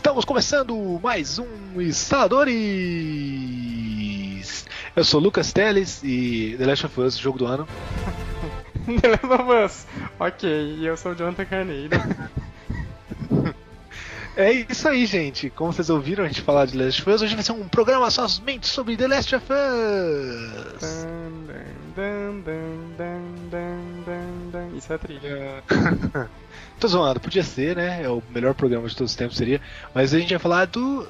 Estamos começando mais um Instaladores! Eu sou Lucas Teles e The Last of Us, jogo do ano. The Last of Us, ok, e eu sou o Jonathan Carneiro. É isso aí, gente. Como vocês ouviram a gente falar de The Last of Us, hoje vai ser um programa somente sobre The Last of Us. Dun, dun, dun, Isso é a trilha. Tô zoando, podia ser, né? É o melhor programa de todos os tempos seria. Mas a gente vai falar do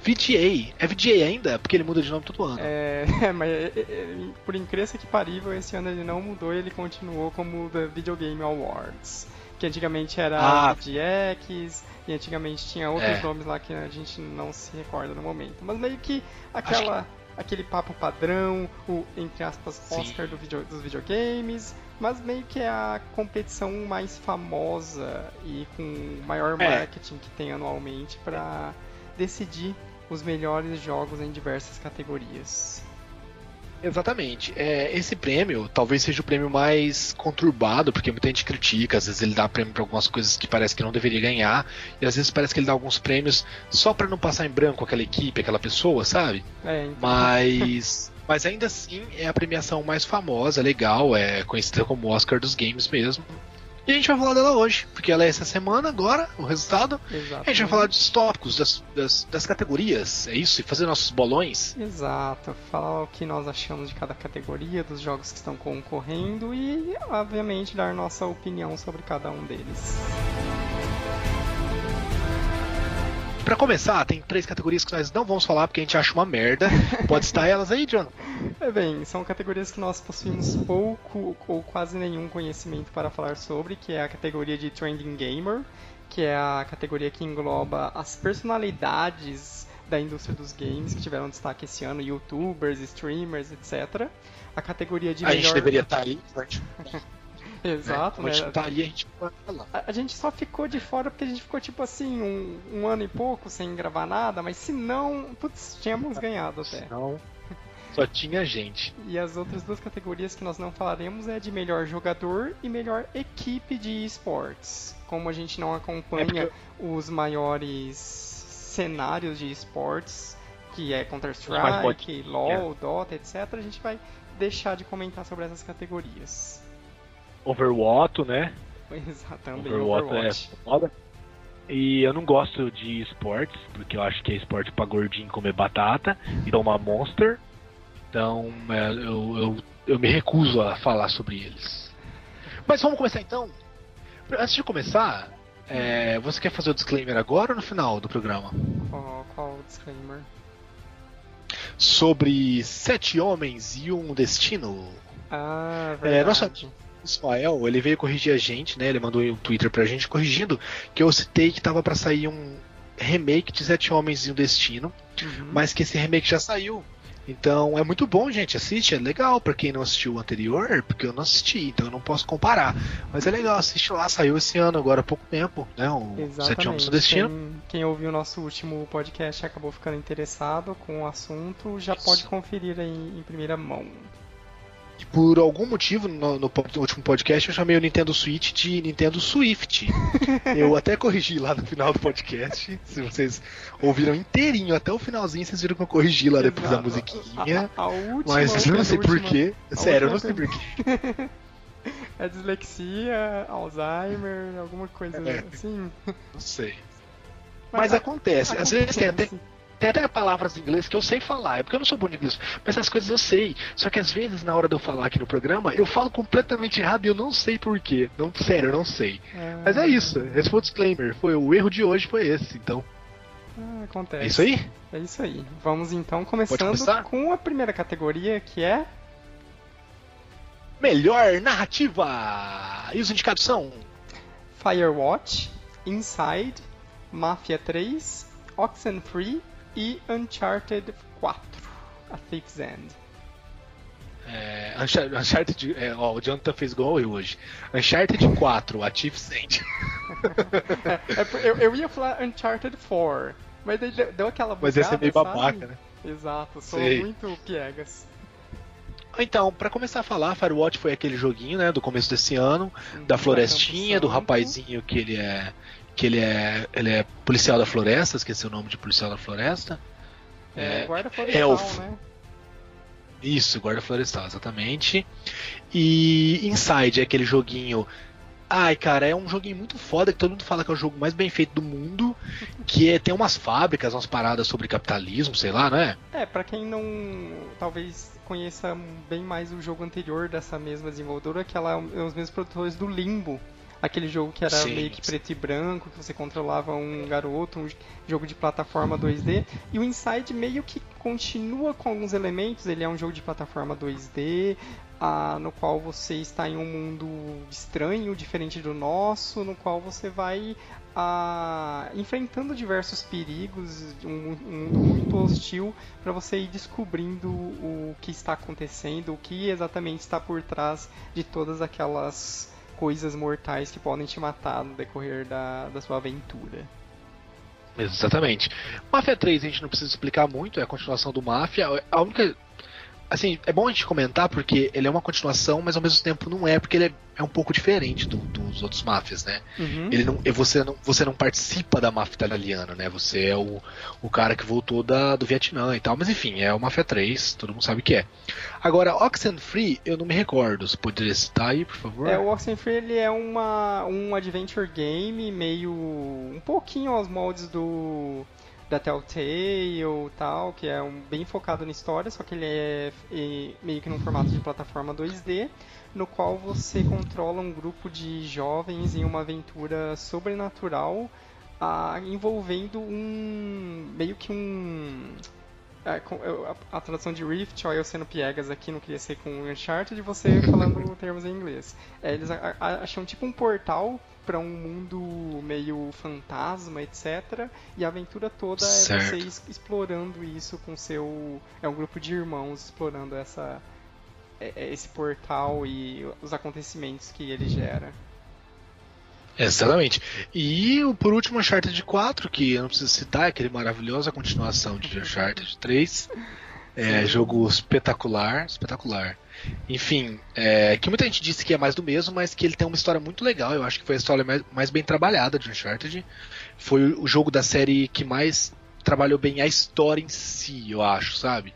VGA. É VGA ainda? Porque ele muda de nome todo ano. É, mas é, é, é, por incrível que parível, esse ano ele não mudou, ele continuou como The Video Game Awards. Que antigamente era ah. VGX, e antigamente tinha outros é. nomes lá que a gente não se recorda no momento. Mas meio que aquela. Que... Aquele papo padrão, o, entre aspas, Oscar do video, dos videogames, mas meio que é a competição mais famosa e com maior é. marketing é. que tem anualmente para decidir os melhores jogos em diversas categorias. Exatamente. É, esse prêmio talvez seja o prêmio mais conturbado, porque muita gente critica, às vezes ele dá prêmio para algumas coisas que parece que não deveria ganhar, e às vezes parece que ele dá alguns prêmios só para não passar em branco aquela equipe, aquela pessoa, sabe? É, então... Mas. Mas ainda assim é a premiação mais famosa, legal, é conhecida como Oscar dos Games mesmo. E a gente vai falar dela hoje, porque ela é essa semana agora, o resultado. Exato. A gente vai falar dos tópicos, das, das, das, categorias, é isso? E fazer nossos bolões. Exato, falar o que nós achamos de cada categoria, dos jogos que estão concorrendo e, obviamente, dar nossa opinião sobre cada um deles. Para começar, tem três categorias que nós não vamos falar porque a gente acha uma merda. Pode estar elas aí, John? É bem, são categorias que nós possuímos pouco ou quase nenhum conhecimento para falar sobre, que é a categoria de Trending Gamer, que é a categoria que engloba as personalidades da indústria dos games que tiveram destaque esse ano, youtubers, streamers, etc. A categoria de a melhor... gente deveria estar aí, Exato, né? né? Tá ali, a gente lá. A, a, gente só ficou de fora porque a gente ficou tipo assim, um, um ano e pouco sem gravar nada, mas se não, putz, tínhamos ganhado até. Não. Só tinha gente. E as outras duas categorias que nós não falaremos é de melhor jogador e melhor equipe de esportes. Como a gente não acompanha é porque... os maiores cenários de esportes, que é Counter-Strike, LoL, é. Dota, etc., a gente vai deixar de comentar sobre essas categorias. Overwatch, né? Exatamente. Overwatch, é Overwatch. é foda. E eu não gosto de esportes, porque eu acho que é esporte pra gordinho comer batata e tomar monster. Então é, eu, eu, eu me recuso a falar sobre eles. Mas vamos começar então? Antes de começar, é, você quer fazer o disclaimer agora ou no final do programa? Qual, qual o disclaimer? Sobre sete homens e um destino. Ah, verdade. É, nossa, Ismael, ele veio corrigir a gente, né? Ele mandou um Twitter pra gente corrigindo que eu citei que tava para sair um remake de Sete Homens e um Destino, uhum. mas que esse remake já saiu. Então é muito bom, gente. Assiste, é legal para quem não assistiu o anterior, porque eu não assisti, então eu não posso comparar. Mas é legal, assiste lá, saiu esse ano, agora há pouco tempo, né? O Exatamente. Sete Homens e um Destino. Quem, quem ouviu o nosso último podcast acabou ficando interessado com o assunto, já Isso. pode conferir aí em primeira mão por algum motivo, no, no, último podcast, eu chamei o Nintendo Switch de Nintendo Swift. eu até corrigi lá no final do podcast. Se vocês ouviram inteirinho até o finalzinho, vocês viram que eu corrigi lá depois da musiquinha. A, a, a última, mas eu não sei porquê. Sério, eu não sei porquê. É dislexia, Alzheimer, alguma coisa é, assim? Não sei. Mas, mas acontece. acontece. Às vezes tem até tem até palavras em inglês que eu sei falar, é porque eu não sou bom de inglês, mas essas coisas eu sei. Só que às vezes, na hora de eu falar aqui no programa, eu falo completamente errado e eu não sei porquê. Não, sério, eu não sei. É... Mas é isso, esse foi o disclaimer. Foi, o erro de hoje foi esse, então. Ah, acontece. É isso aí? É isso aí. Vamos então começando com a primeira categoria que é. Melhor narrativa! E os indicados são? Firewatch, Inside, Mafia 3, Oxenfree e Uncharted 4, A Thief's End. É, Uncharted, é, ó, o Jonathan fez igual eu hoje. Uncharted 4, a Thief's End. é, é eu, eu, ia falar Uncharted 4, mas deu, deu aquela bugada, Mas esse é meio babaca, né? Exato, sou Sei. muito piegas. Então, para começar a falar, Firewatch foi aquele joguinho, né, do começo desse ano, da florestinha, do rapazinho que ele é que ele é, ele é policial da floresta, esqueci o nome de policial da floresta. É, é guarda florestal, é né? Isso, guarda florestal, exatamente. E Inside é aquele joguinho Ai, cara, é um joguinho muito foda que todo mundo fala que é o jogo mais bem feito do mundo, que é, tem umas fábricas, umas paradas sobre capitalismo, sei lá, né? É, para quem não talvez conheça bem mais o jogo anterior dessa mesma desenvolvedora, que ela é os mesmos produtores do Limbo, aquele jogo que era sim, meio que preto e branco, que você controlava um garoto, um jogo de plataforma 2D. E o Inside meio que continua com alguns elementos, ele é um jogo de plataforma 2D, ah, no qual você está em um mundo estranho, diferente do nosso, no qual você vai ah, enfrentando diversos perigos, um, um mundo muito hostil, para você ir descobrindo o que está acontecendo, o que exatamente está por trás de todas aquelas coisas mortais que podem te matar no decorrer da, da sua aventura. Exatamente. Mafia 3 a gente não precisa explicar muito, é a continuação do Mafia. A única assim, é bom a gente comentar porque ele é uma continuação, mas ao mesmo tempo não é, porque ele é, é um pouco diferente do, dos outros máfias, né? Uhum. Ele não, você, não, você não participa da máfia italiana, né? Você é o, o cara que voltou da, do Vietnã e tal, mas enfim, é o Máfia 3, todo mundo sabe o que é. Agora, Oxenfree, eu não me recordo, você poderia citar aí, por favor? É, o Oxenfree ele é uma, um adventure game meio. um pouquinho aos moldes do da Telltale e tal, que é um, bem focado na história, só que ele é, é meio que num formato de plataforma 2D, no qual você controla um grupo de jovens em uma aventura sobrenatural envolvendo um meio que um é, a, a, tradução de Rift, ó, eu sendo piegas aqui, não queria ser com Uncharted, você falando termos em inglês. É, eles acham tipo um portal para um mundo meio fantasma, etc. E a aventura toda certo. é você explorando isso com seu. É um grupo de irmãos explorando essa, é, é, esse portal e os acontecimentos que ele gera. Exatamente. E por último, Uncharted 4, que eu não preciso citar, é aquele maravilhosa continuação de Uncharted 3. É, jogo espetacular, espetacular. Enfim, é, que muita gente disse que é mais do mesmo, mas que ele tem uma história muito legal. Eu acho que foi a história mais, mais bem trabalhada de Uncharted. Foi o jogo da série que mais trabalhou bem a história em si, eu acho, sabe?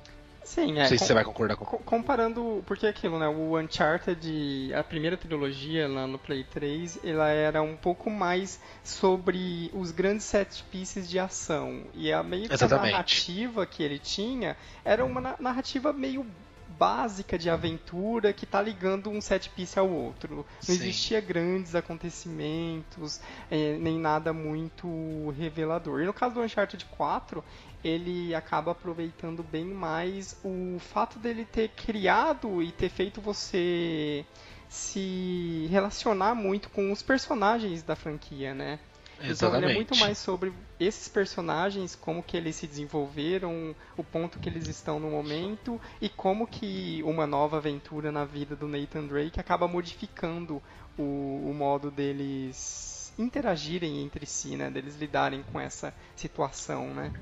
Sim, é. Não sei se você vai concordar com Comparando, porque é aquilo, né? O Uncharted, a primeira trilogia lá no Play 3, ela era um pouco mais sobre os grandes set pieces de ação. E a meio que a narrativa que ele tinha era uma narrativa meio básica de aventura que tá ligando um set piece ao outro. Não Sim. existia grandes acontecimentos, é, nem nada muito revelador. E no caso do Uncharted 4, ele acaba aproveitando bem mais o fato dele ter criado e ter feito você se relacionar muito com os personagens da franquia, né? Exatamente. Então ele é muito mais sobre esses personagens, como que eles se desenvolveram, o ponto que eles estão no momento e como que uma nova aventura na vida do Nathan Drake acaba modificando o, o modo deles interagirem entre si, né? Deles lidarem com essa situação, né?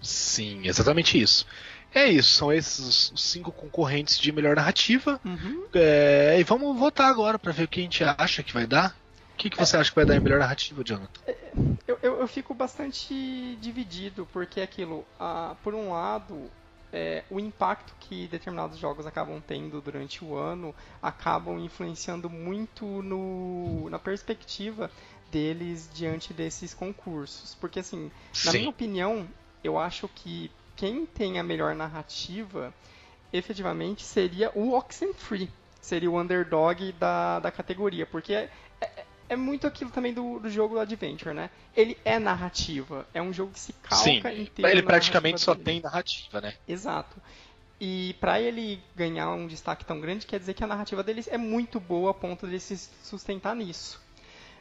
Sim, exatamente isso. É isso, são esses os cinco concorrentes de melhor narrativa. Uhum. É, e vamos votar agora para ver o que a gente acha que vai dar. O que, que você é, acha que vai dar em melhor narrativa, Jonathan? É, eu, eu, eu fico bastante dividido, porque aquilo, ah, por um lado, é, o impacto que determinados jogos acabam tendo durante o ano acabam influenciando muito no, na perspectiva deles diante desses concursos. Porque, assim, na Sim. minha opinião, eu acho que quem tem a melhor narrativa efetivamente seria o Oxenfree. Seria o underdog da, da categoria. Porque é, muito aquilo também do, do jogo do Adventure, né? Ele é narrativa. É um jogo que se calca Sim, inteiro. Ele praticamente só dele. tem narrativa, né? Exato. E para ele ganhar um destaque tão grande, quer dizer que a narrativa dele é muito boa a ponto de se sustentar nisso.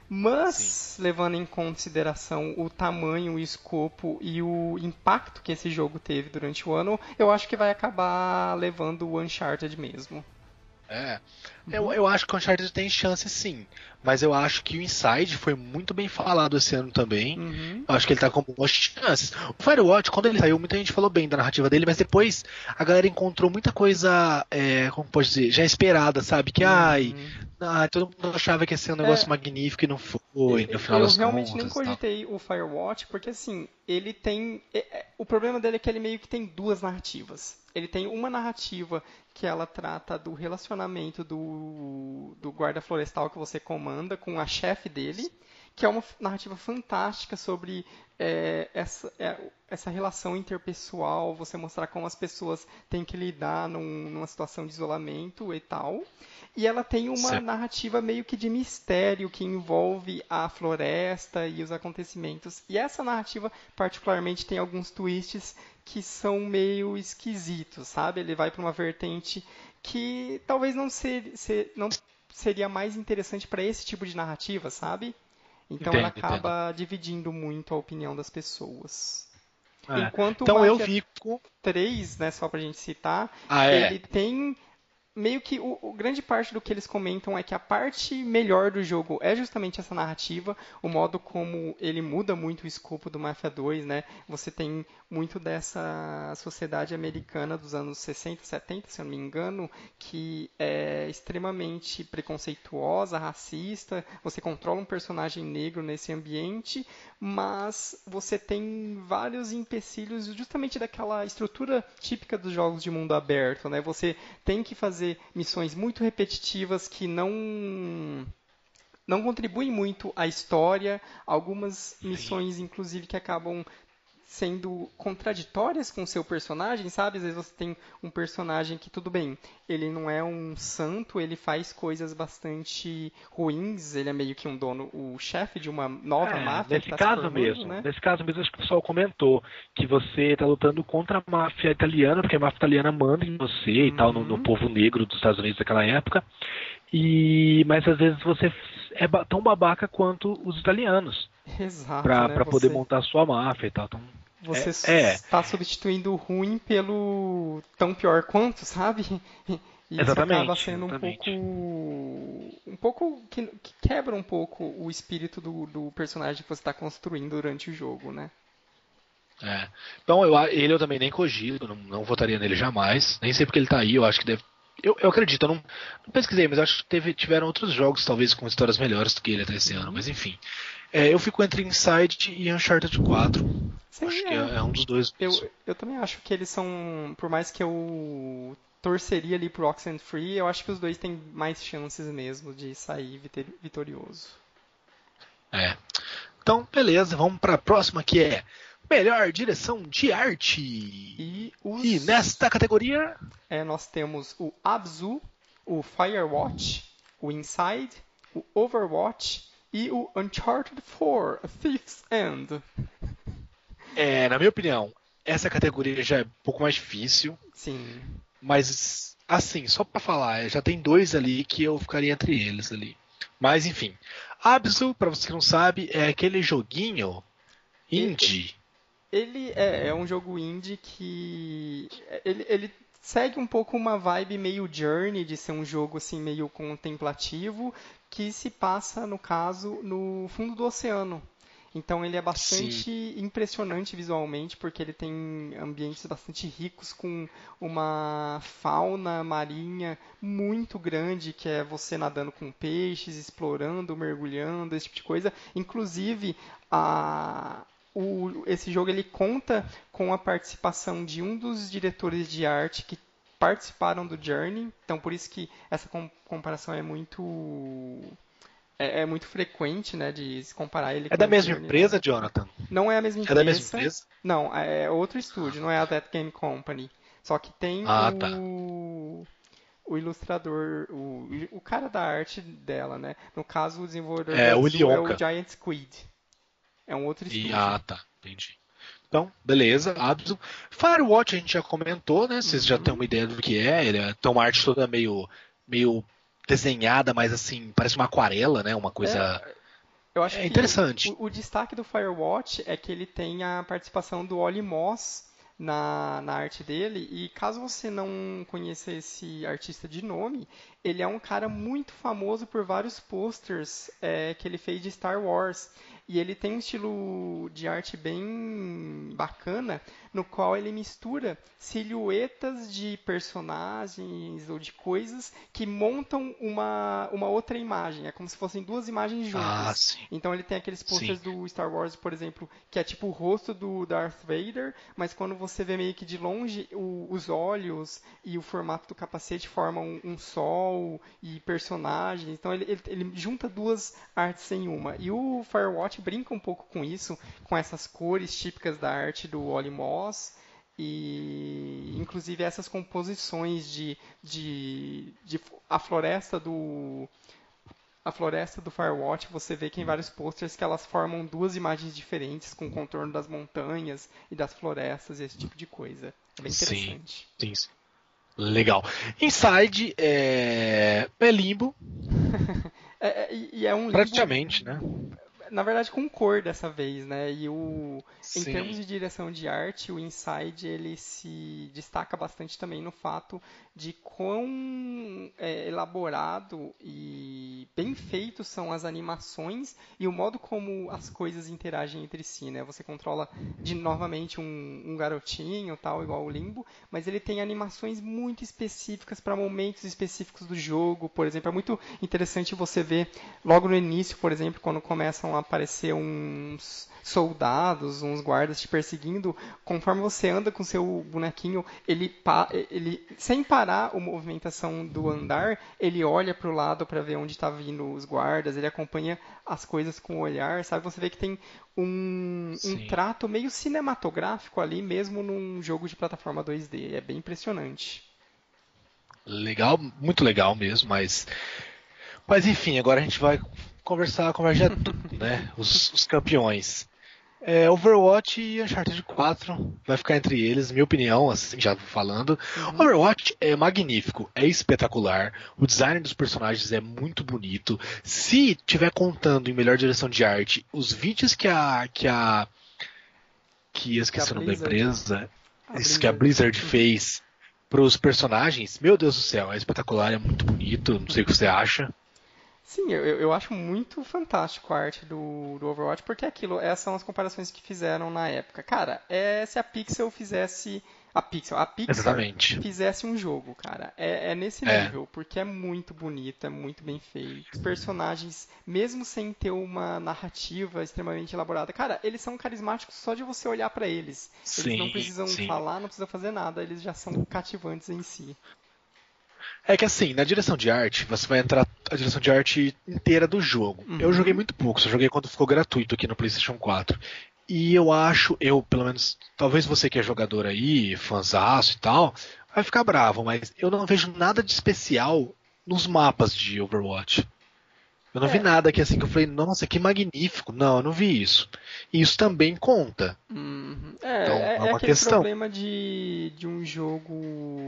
Mas, Sim. levando em consideração o tamanho, o escopo e o impacto que esse jogo teve durante o ano, eu acho que vai acabar levando o Uncharted mesmo. É. Uhum. Eu, eu acho que o Uncharted tem chance sim. Mas eu acho que o Inside foi muito bem falado esse ano também. Uhum. Eu acho que ele tá com boas chances. O Firewatch, quando ele saiu, muita gente falou bem da narrativa dele, mas depois a galera encontrou muita coisa, é, como pode dizer, já esperada, sabe? Que, uhum. ai, ai, todo mundo achava que ia ser um negócio é. magnífico e não foi. No final eu das realmente contas, nem cogitei o Firewatch, porque assim, ele tem. é- é- O problema dele é que ele meio que tem duas narrativas. Ele tem uma narrativa que ela trata do relacionamento do, do guarda florestal que você comanda com a chefe dele, que é uma narrativa fantástica sobre é, essa, é, essa relação interpessoal, você mostrar como as pessoas têm que lidar num- numa situação de isolamento e tal. E ela tem uma Certo. narrativa meio que de mistério que envolve a floresta e os acontecimentos. E essa narrativa, particularmente, tem alguns twists que são meio esquisitos, sabe? Ele vai para uma vertente que talvez não, ser, ser- não seria mais interessante para esse tipo de narrativa, sabe? Então ela Entendo, acaba dividindo muito a opinião das pessoas. É. Enquanto Então o eu Mafia fico. 3, né, só pra gente citar, Ah, é. ele tem meio que o, o grande parte do que eles comentam é que a parte melhor do jogo é justamente essa narrativa, o modo como ele muda muito o escopo do Mafia 2, né? Você tem muito dessa sociedade americana dos anos 60, 70, se eu não me engano, que é extremamente preconceituosa, racista. Você controla um personagem negro nesse ambiente, mas você tem vários empecilhos justamente daquela estrutura típica dos jogos de mundo aberto, né? Você tem que fazer missões muito repetitivas que não não contribuem muito à história, algumas missões inclusive que acabam sendo contraditórias com o seu personagem, sabe? Às vezes você tem um personagem que, tudo bem, ele não é um santo, ele faz coisas bastante ruins, ele é meio que um dono, o chefe de uma nova É, máfia. nesse tá caso formando, mesmo, né? nesse caso mesmo, acho que o pessoal comentou que você tá lutando contra a máfia italiana, porque a máfia italiana manda em você e tal, no, no Uhum. povo negro dos Estados Unidos daquela época. E mas às vezes você é tão babaca quanto os italianos Exato, pra né? pra poder Você- montar a sua máfia e tal. Então, Você É, é. está substituindo o ruim pelo tão pior quanto, sabe? E isso Exatamente, acaba sendo exatamente. um pouco. Um pouco. Que, que quebra um pouco o espírito do, do personagem que você está construindo durante o jogo, né? É. Então eu, ele eu também nem cogito, não, não votaria nele jamais. Nem sei porque ele tá aí, eu acho que deve. Eu, eu acredito, eu não, não pesquisei, mas acho que teve, tiveram outros jogos, talvez, com histórias melhores do que ele até esse ano, mas enfim. É, eu fico entre Inside e Uncharted 4. Sim, acho que é. é, é um dos dois. Eu, eu também acho que eles são. Por mais que eu torceria ali pro Oxenfree, eu acho que os dois têm mais chances mesmo de sair vitorioso. É. Então, beleza, vamos pra próxima que é Melhor Direção de Arte. E os. E nesta categoria, É, nós temos o Abzu, o Firewatch, o Inside, o Overwatch e o Uncharted 4, A Thief's End. é, na minha opinião, essa categoria já é um pouco mais difícil. Sim. Mas, assim, só pra falar, já tem dois ali que eu ficaria entre eles ali. Mas, enfim. Absu, pra você que não sabe, é aquele joguinho indie. Ele é, é um jogo indie que. Ele, ele segue um pouco uma vibe meio Journey, de ser um jogo assim meio contemplativo, que se passa, no caso, no fundo do oceano. Então ele é bastante impressionante visualmente, porque ele tem ambientes bastante ricos com uma fauna marinha muito grande, que é você nadando com peixes, explorando, mergulhando, esse tipo de coisa. Inclusive, a, o- esse jogo ele conta com a participação de um dos diretores de arte que participaram do Journey, então por isso que essa com- comparação é muito é, é muito frequente, né, de se comparar ele É da mesma Journey. empresa, Jonathan? Não é a mesma É empresa. da mesma empresa? Não, é outro estúdio, não é a That Game Company. Só que tem Ah, o, tá. o ilustrador, o, o cara da arte dela, né? No caso, o desenvolvedor É, o é o Giant Squid. É um outro E, estúdio. ah, tá. Entendi. Então, beleza, Absu. Firewatch a gente já comentou, né? Vocês já Uhum. têm uma ideia do que é. Ele é- uma arte toda meio, meio desenhada, mas assim, parece uma aquarela, né? Uma coisa. Eu acho É interessante. O, o destaque do Firewatch é que ele tem a participação do Oli Moss na, na arte dele. E caso você não conheça esse artista de nome, ele é um cara muito famoso por vários posters é, que ele fez de Star Wars. E ele tem um estilo de arte bem bacana, no qual ele mistura silhuetas de personagens ou de coisas que montam uma, uma outra imagem. É como se fossem duas imagens juntas. Ah, então ele tem aqueles posters do Star Wars, por exemplo, que é tipo o rosto do Darth Vader, mas quando você vê meio que de longe, o, os olhos e o formato do capacete formam um, um sol e personagens. Então ele, ele, ele junta duas artes em uma. E o Firewatch brinca um pouco com isso, com essas cores típicas da arte do Wally Moss e inclusive essas composições de, de, de a floresta do a floresta do Firewatch, você vê que em vários posters que elas formam duas imagens diferentes com o contorno das montanhas e das florestas e esse tipo de coisa. É bem interessante. Sim, sim. Legal. Inside é, é limbo. é, é, e é um limbo... Praticamente, né? Na verdade com cor dessa vez, né? E o em termos de direção de arte, o Inside ele se destaca bastante também no fato de quão é, elaborado e bem feito são as animações e o modo como as coisas interagem entre si, né? Você controla de novamente um, um garotinho, tal, igual o Limbo, mas ele tem animações muito específicas para momentos específicos do jogo, por exemplo, é muito interessante você ver logo no início, por exemplo, quando começam a aparecer uns soldados, uns guardas te perseguindo, conforme você anda com seu bonequinho, ele, ele sem parar a movimentação do andar, ele olha para o lado para ver onde está vindo os guardas, ele acompanha as coisas com o olhar, sabe? Você vê que tem um, um trato meio cinematográfico ali, mesmo num jogo de plataforma 2D. É bem impressionante. Legal, muito legal mesmo, mas mas enfim, agora a gente vai conversar, converger tudo, né? Os, os campeões. É, Overwatch e Uncharted 4 vai ficar entre eles, minha opinião, assim, já falando. Uhum. Overwatch é magnífico, é espetacular, o design dos personagens é muito bonito. Se tiver contando em melhor direção de arte, os vídeos que a que a que eu esqueci o nome da empresa, isso que a Blizzard fez para os personagens, meu Deus do céu, é espetacular, é muito bonito, não sei o que você acha. Sim, eu, eu acho muito fantástico a arte do, do Overwatch, porque aquilo, essas são as comparações que fizeram na época. Cara, é se a Pixel fizesse. A Pixel, a Pixar Exatamente. fizesse um jogo, cara. É, é nesse é. nível, porque é muito bonito, é muito bem feito. Os personagens, mesmo sem ter uma narrativa extremamente elaborada, cara, eles são carismáticos só de você olhar para eles. Sim, eles não precisam sim. falar, não precisam fazer nada, eles já são cativantes em si. É que assim, na direção de arte, você vai entrar a direção de arte inteira do jogo. Uhum. Eu joguei muito pouco, só joguei quando ficou gratuito aqui no PlayStation 4. E eu acho, eu pelo menos, talvez você que é jogador aí, fãzaço e tal, vai ficar bravo, mas eu não vejo nada de especial nos mapas de Overwatch. Eu não é. vi nada que assim que eu falei, nossa, que magnífico. Não, eu não vi isso. E isso também conta. Uhum. É, então, é, é, uma aquele questão. problema de, de um jogo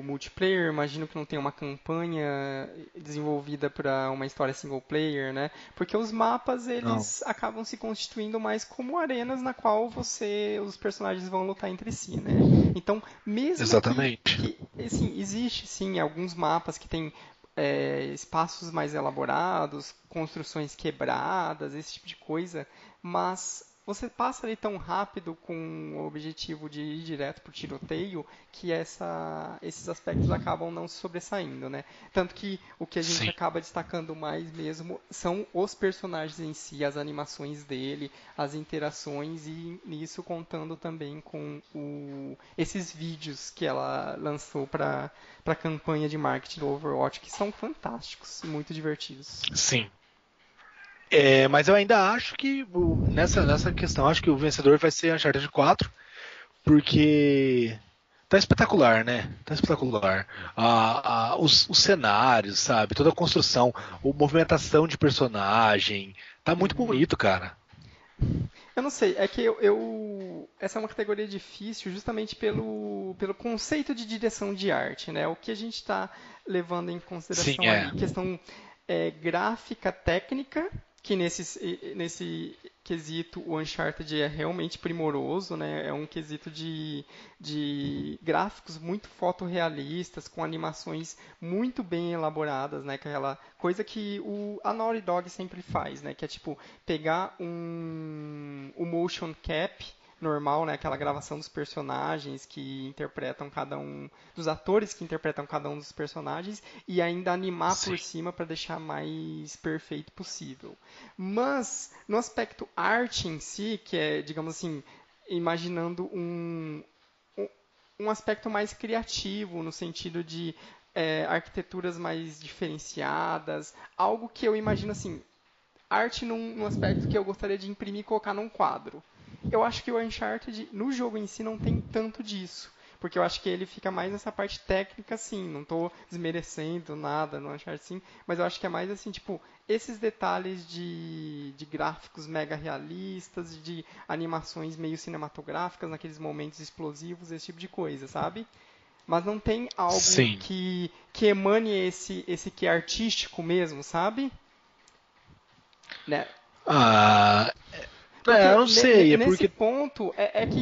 multiplayer. Imagino que não tem uma campanha desenvolvida para uma história single player, né? Porque os mapas eles não. acabam se constituindo mais como arenas na qual você, os personagens vão lutar entre si, né? Então, mesmo Exatamente. que, que assim, existe sim alguns mapas que tem é, espaços mais elaborados, construções quebradas, esse tipo de coisa, mas você passa ali tão rápido com o objetivo de ir direto para o tiroteio que essa, esses aspectos acabam não se sobressaindo, né? Tanto que o que a gente Sim. acaba destacando mais mesmo são os personagens em si, as animações dele, as interações e nisso contando também com o, esses vídeos que ela lançou para a campanha de marketing do Overwatch, que são fantásticos e muito divertidos. Sim, é, mas eu ainda acho que nessa, nessa questão, acho que o vencedor vai ser Uncharted 4, porque tá espetacular, né? Tá espetacular. Ah, ah, os, os, cenários, sabe? Toda a construção, a movimentação de personagem. Tá muito bonito, cara. Eu não sei, é que eu, eu, essa é uma categoria difícil justamente pelo, pelo conceito de direção de arte, né? O que a gente está levando em consideração Sim, é. questão é, gráfica, técnica que nesse, nesse quesito o Uncharted é realmente primoroso, né? É um quesito de, de gráficos muito fotorrealistas, com animações muito bem elaboradas, né? Aquela coisa que o, a Naughty Dog sempre faz, né? Que é tipo pegar um, o motion cap normal, né? Aquela gravação dos personagens que interpretam cada um, dos atores que interpretam cada um dos personagens e ainda animar Sim. por cima para deixar mais perfeito possível. Mas no aspecto arte em si, que é, digamos assim, imaginando um, um aspecto mais criativo no sentido de é, arquiteturas mais diferenciadas, algo que eu imagino assim, arte num, num, aspecto que eu gostaria de imprimir e colocar num quadro. Eu acho que o Uncharted, no jogo em si, não tem tanto disso. Porque eu acho que ele fica mais nessa parte técnica, sim. Não estou desmerecendo nada no Uncharted, sim. Mas eu acho que é mais assim, tipo, esses detalhes de, de gráficos mega realistas, de animações meio cinematográficas naqueles momentos explosivos, esse tipo de coisa, sabe? mas não tem algo Sim. que que emane esse esse que é artístico mesmo, sabe? Né? Ah, porque é, eu não sei, é nesse porque ponto é, é que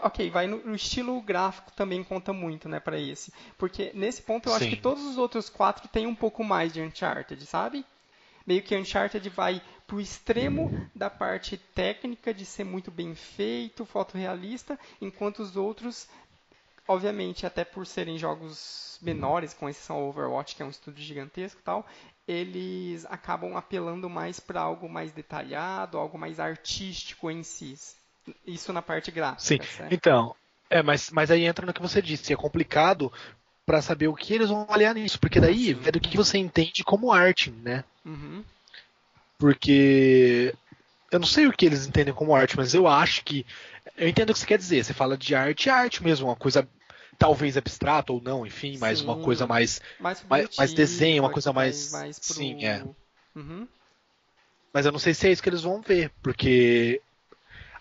ok, vai no, no, estilo gráfico também conta muito, né, para esse, porque nesse ponto eu Sim. acho que todos os outros quatro têm um pouco mais de Uncharted, sabe? Meio que Uncharted vai pro extremo da parte técnica de ser muito bem feito, fotorrealista, enquanto os outros obviamente, até por serem jogos menores, com exceção ao Overwatch, que é um estúdio gigantesco e tal, eles acabam apelando mais para algo mais detalhado, algo mais artístico em si. Isso na parte gráfica. Sim, certo? então, é, mas, mas aí entra no que você disse, é complicado para saber o que eles vão avaliar nisso, porque daí é do que você entende como arte, né? Uhum. Porque eu não sei o que eles entendem como arte, mas eu acho que eu entendo o que você quer dizer. Você fala de arte, arte mesmo, uma coisa talvez abstrata ou não, enfim, mas Sim, uma coisa mais mais, mais, mais desenho, uma coisa mais, mais pro... Sim, é. Uhum. Mas eu não sei se é isso que eles vão ver, porque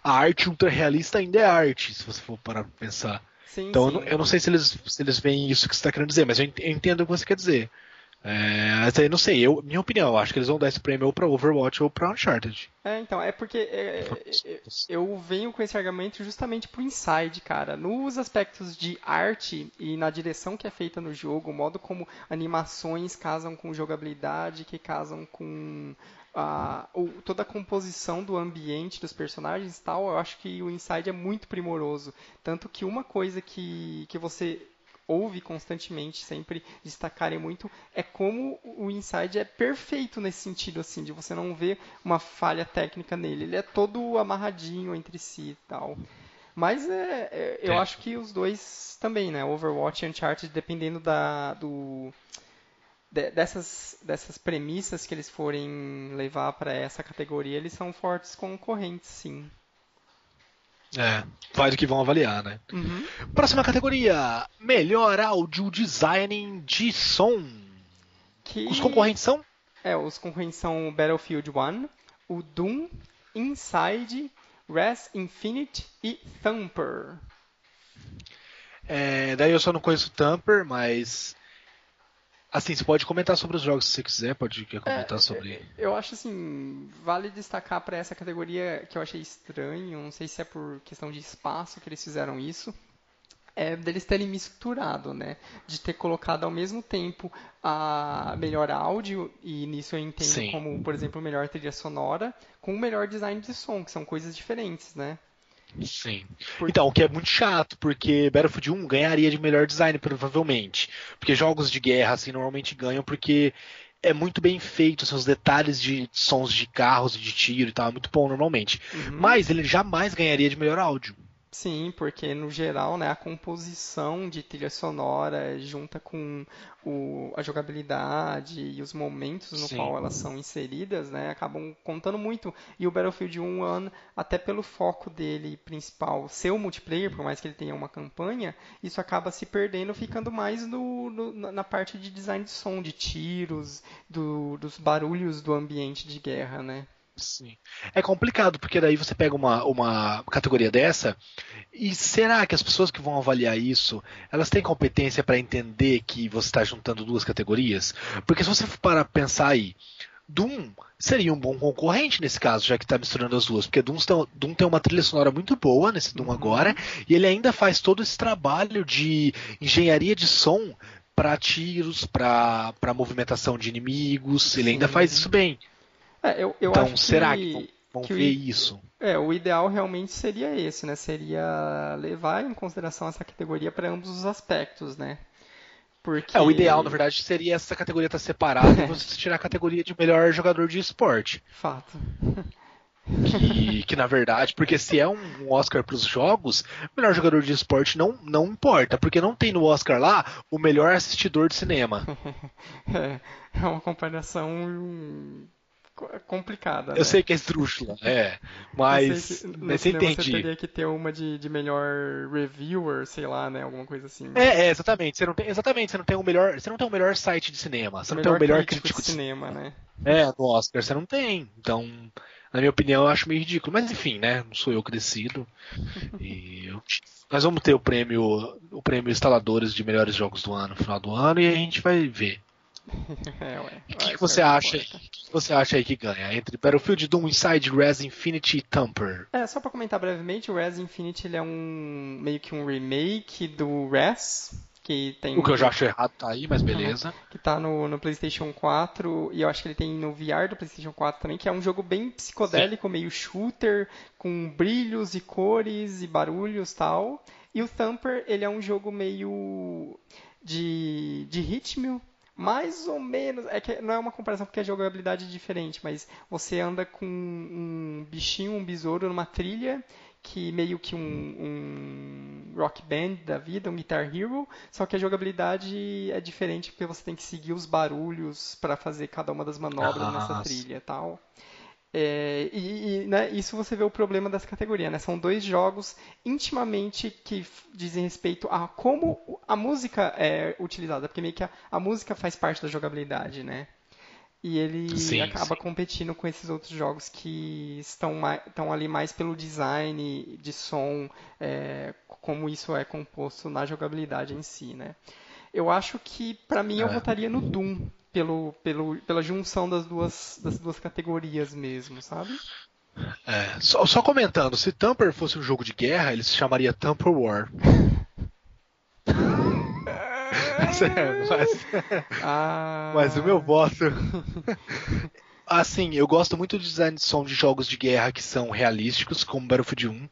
a arte ultra realista ainda é arte, se você for parar pra pensar. Sim, então sim. Eu, não, eu, não, sei se eles, se eles veem isso que você está querendo dizer, mas eu entendo o que você quer dizer. É, aí não sei, eu, minha opinião, eu acho que eles vão dar esse prêmio ou pra Overwatch ou pra Uncharted. É, então, é porque é, é, eu venho com esse argumento justamente pro Inside, cara. Nos aspectos de arte e na direção que é feita no jogo, o modo como animações casam com jogabilidade, que casam com a, toda a composição do ambiente dos personagens e tal, eu acho que o Inside é muito primoroso. Tanto que uma coisa que, que você ouve constantemente, sempre destacarem muito, é como o Inside é perfeito nesse sentido, assim, de você não ver uma falha técnica nele. Ele é todo amarradinho entre si e tal. Mas é, é eu é. acho que os dois também, né? Overwatch e Uncharted, dependendo da, do, de, dessas, dessas premissas que eles forem levar para essa categoria, eles são fortes concorrentes, sim. É, vai do que vão avaliar, né? Uhum. Próxima categoria: Melhor áudio design de som. Que... Os concorrentes são? É, os concorrentes são Battlefield 1, o Doom, Inside, Res Infinite e Thumper. É, daí eu só não conheço Thumper, mas Assim, você pode comentar sobre os jogos se você quiser, pode comentar é, sobre. Eu acho assim, vale destacar para essa categoria que eu achei estranho, não sei se é por questão de espaço que eles fizeram isso, é deles terem misturado, né? De ter colocado ao mesmo tempo a melhor áudio, e nisso eu entendo Sim. como, por exemplo, melhor trilha sonora, com o melhor design de som, que são coisas diferentes, né? Sim. Então, o que é muito chato, porque Battlefield 1 ganharia de melhor design, provavelmente. Porque jogos de guerra, assim, normalmente ganham porque é muito bem feito, seus detalhes de sons de carros e de tiro e tal, é muito bom normalmente. Uhum. Mas ele jamais ganharia de melhor áudio. Sim, porque no geral, né, a composição de trilha sonora junta com o, a jogabilidade e os momentos no Sim. qual elas são inseridas, né, acabam contando muito. E o Battlefield 1, até pelo foco dele principal ser o multiplayer, por mais que ele tenha uma campanha, isso acaba se perdendo, ficando mais no, no, na parte de design de som, de tiros, do, dos barulhos do ambiente de guerra, né. Sim. É complicado, porque daí você pega uma, uma categoria dessa, e será que as pessoas que vão avaliar isso, elas têm competência para entender que você está juntando duas categorias? Porque se você for parar pensar aí, Doom seria um bom concorrente nesse caso, já que está misturando as duas, porque Doom tem, Doom tem uma trilha sonora muito boa nesse Doom uhum. agora, e ele ainda faz todo esse trabalho de engenharia de som para tiros, para movimentação de inimigos, ele ainda faz isso bem. É, eu, eu então, será que... que vão ver isso. É, o ideal realmente seria esse, né? Seria levar em consideração essa categoria para ambos os aspectos, né? Porque... É, o ideal, na verdade, seria essa categoria estar tá separada e você tirar a categoria de melhor jogador de esporte. Fato. Que, que na verdade, porque se é um Oscar para os jogos, o melhor jogador de esporte não, não importa, porque não tem no Oscar lá o melhor assistidor de cinema. é, é uma comparação complicada. Eu né? sei que é esdrúxula, é. Mas, que, mas você entende. Você teria que ter uma de, de melhor reviewer, sei lá, né? Alguma coisa assim. É, é, exatamente. Você não tem, exatamente, você não tem o melhor. Você não tem o melhor site de cinema. Você o não tem o melhor crítico, crítico de cinema, né? É, no Oscar você não tem. Então, na minha opinião, eu acho meio ridículo. Mas enfim, né? Não sou eu que decido. e eu, nós vamos ter o prêmio, o prêmio instaladores de melhores jogos do ano no final do ano e a gente vai ver. É, o que, que, você acha? que, que você acha aí que ganha entre Battlefield Doom Inside Res Infinity e Tamper? É, só para comentar brevemente, o Res Infinity ele é um meio que um remake do Res, que tem o que eu já acho errado tá aí, mas beleza. que tá no, no PlayStation 4 e eu acho que ele tem no VR do PlayStation 4 também, que é um jogo bem psicodélico, Sim. meio shooter, com brilhos e cores e barulhos tal. E o Thumper, ele é um jogo meio de, de ritmo, mais ou menos, é que não é uma comparação porque a jogabilidade é diferente, mas você anda com um bichinho, um besouro numa trilha que meio que um, um, rock band da vida, um Guitar Hero, só que a jogabilidade é diferente porque você tem que seguir os barulhos para fazer cada uma das manobras ah, nessa trilha e tal. É, e, e né, isso você vê o problema dessa categoria, né? São dois jogos intimamente que dizem respeito a como a música é utilizada, porque meio que a, a música faz parte da jogabilidade, né? E ele sim, acaba sim. competindo com esses outros jogos que estão, estão ali mais pelo design de som, é, como isso é composto na jogabilidade em si, né? Eu acho que, para mim, eu é. votaria no Doom, pelo, pelo, pela junção das duas, das duas categorias mesmo, sabe? É, só, só, comentando, se Tamper fosse um jogo de guerra, ele se chamaria Tamper War. mas, ah... mas o meu voto. assim, eu gosto muito do design de som de jogos de guerra que são realísticos, como Battlefield 1.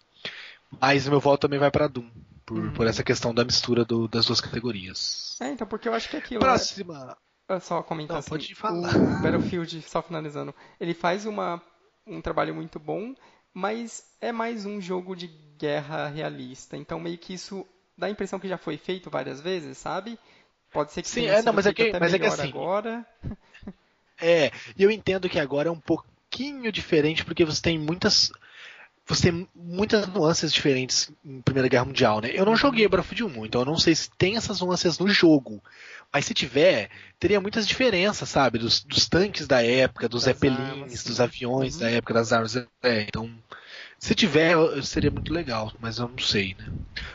Mas o meu voto também vai para Doom. Por, uhum. por essa questão da mistura do, das duas categorias. É, então, porque eu acho que é aquilo. Próxima. É só comentar Não, assim, pode falar. o Battlefield, só finalizando, ele faz uma, um trabalho muito bom, mas é mais um jogo de guerra realista. Então meio que isso dá a impressão que já foi feito várias vezes, sabe? Pode ser que Sim, é, não, mas é que, mas é que assim, agora. É, e eu entendo que agora é um pouquinho diferente porque você tem muitas você tem muitas nuances diferentes em Primeira Guerra Mundial, né? Eu não joguei Battlefield 1, então eu não sei se tem essas nuances no jogo. Mas se tiver, teria muitas diferenças, sabe? Dos, dos tanques da época, dos zeppelins, dos aviões uhum. da época, das armas. É, então, se tiver, seria muito legal, mas eu não sei, né?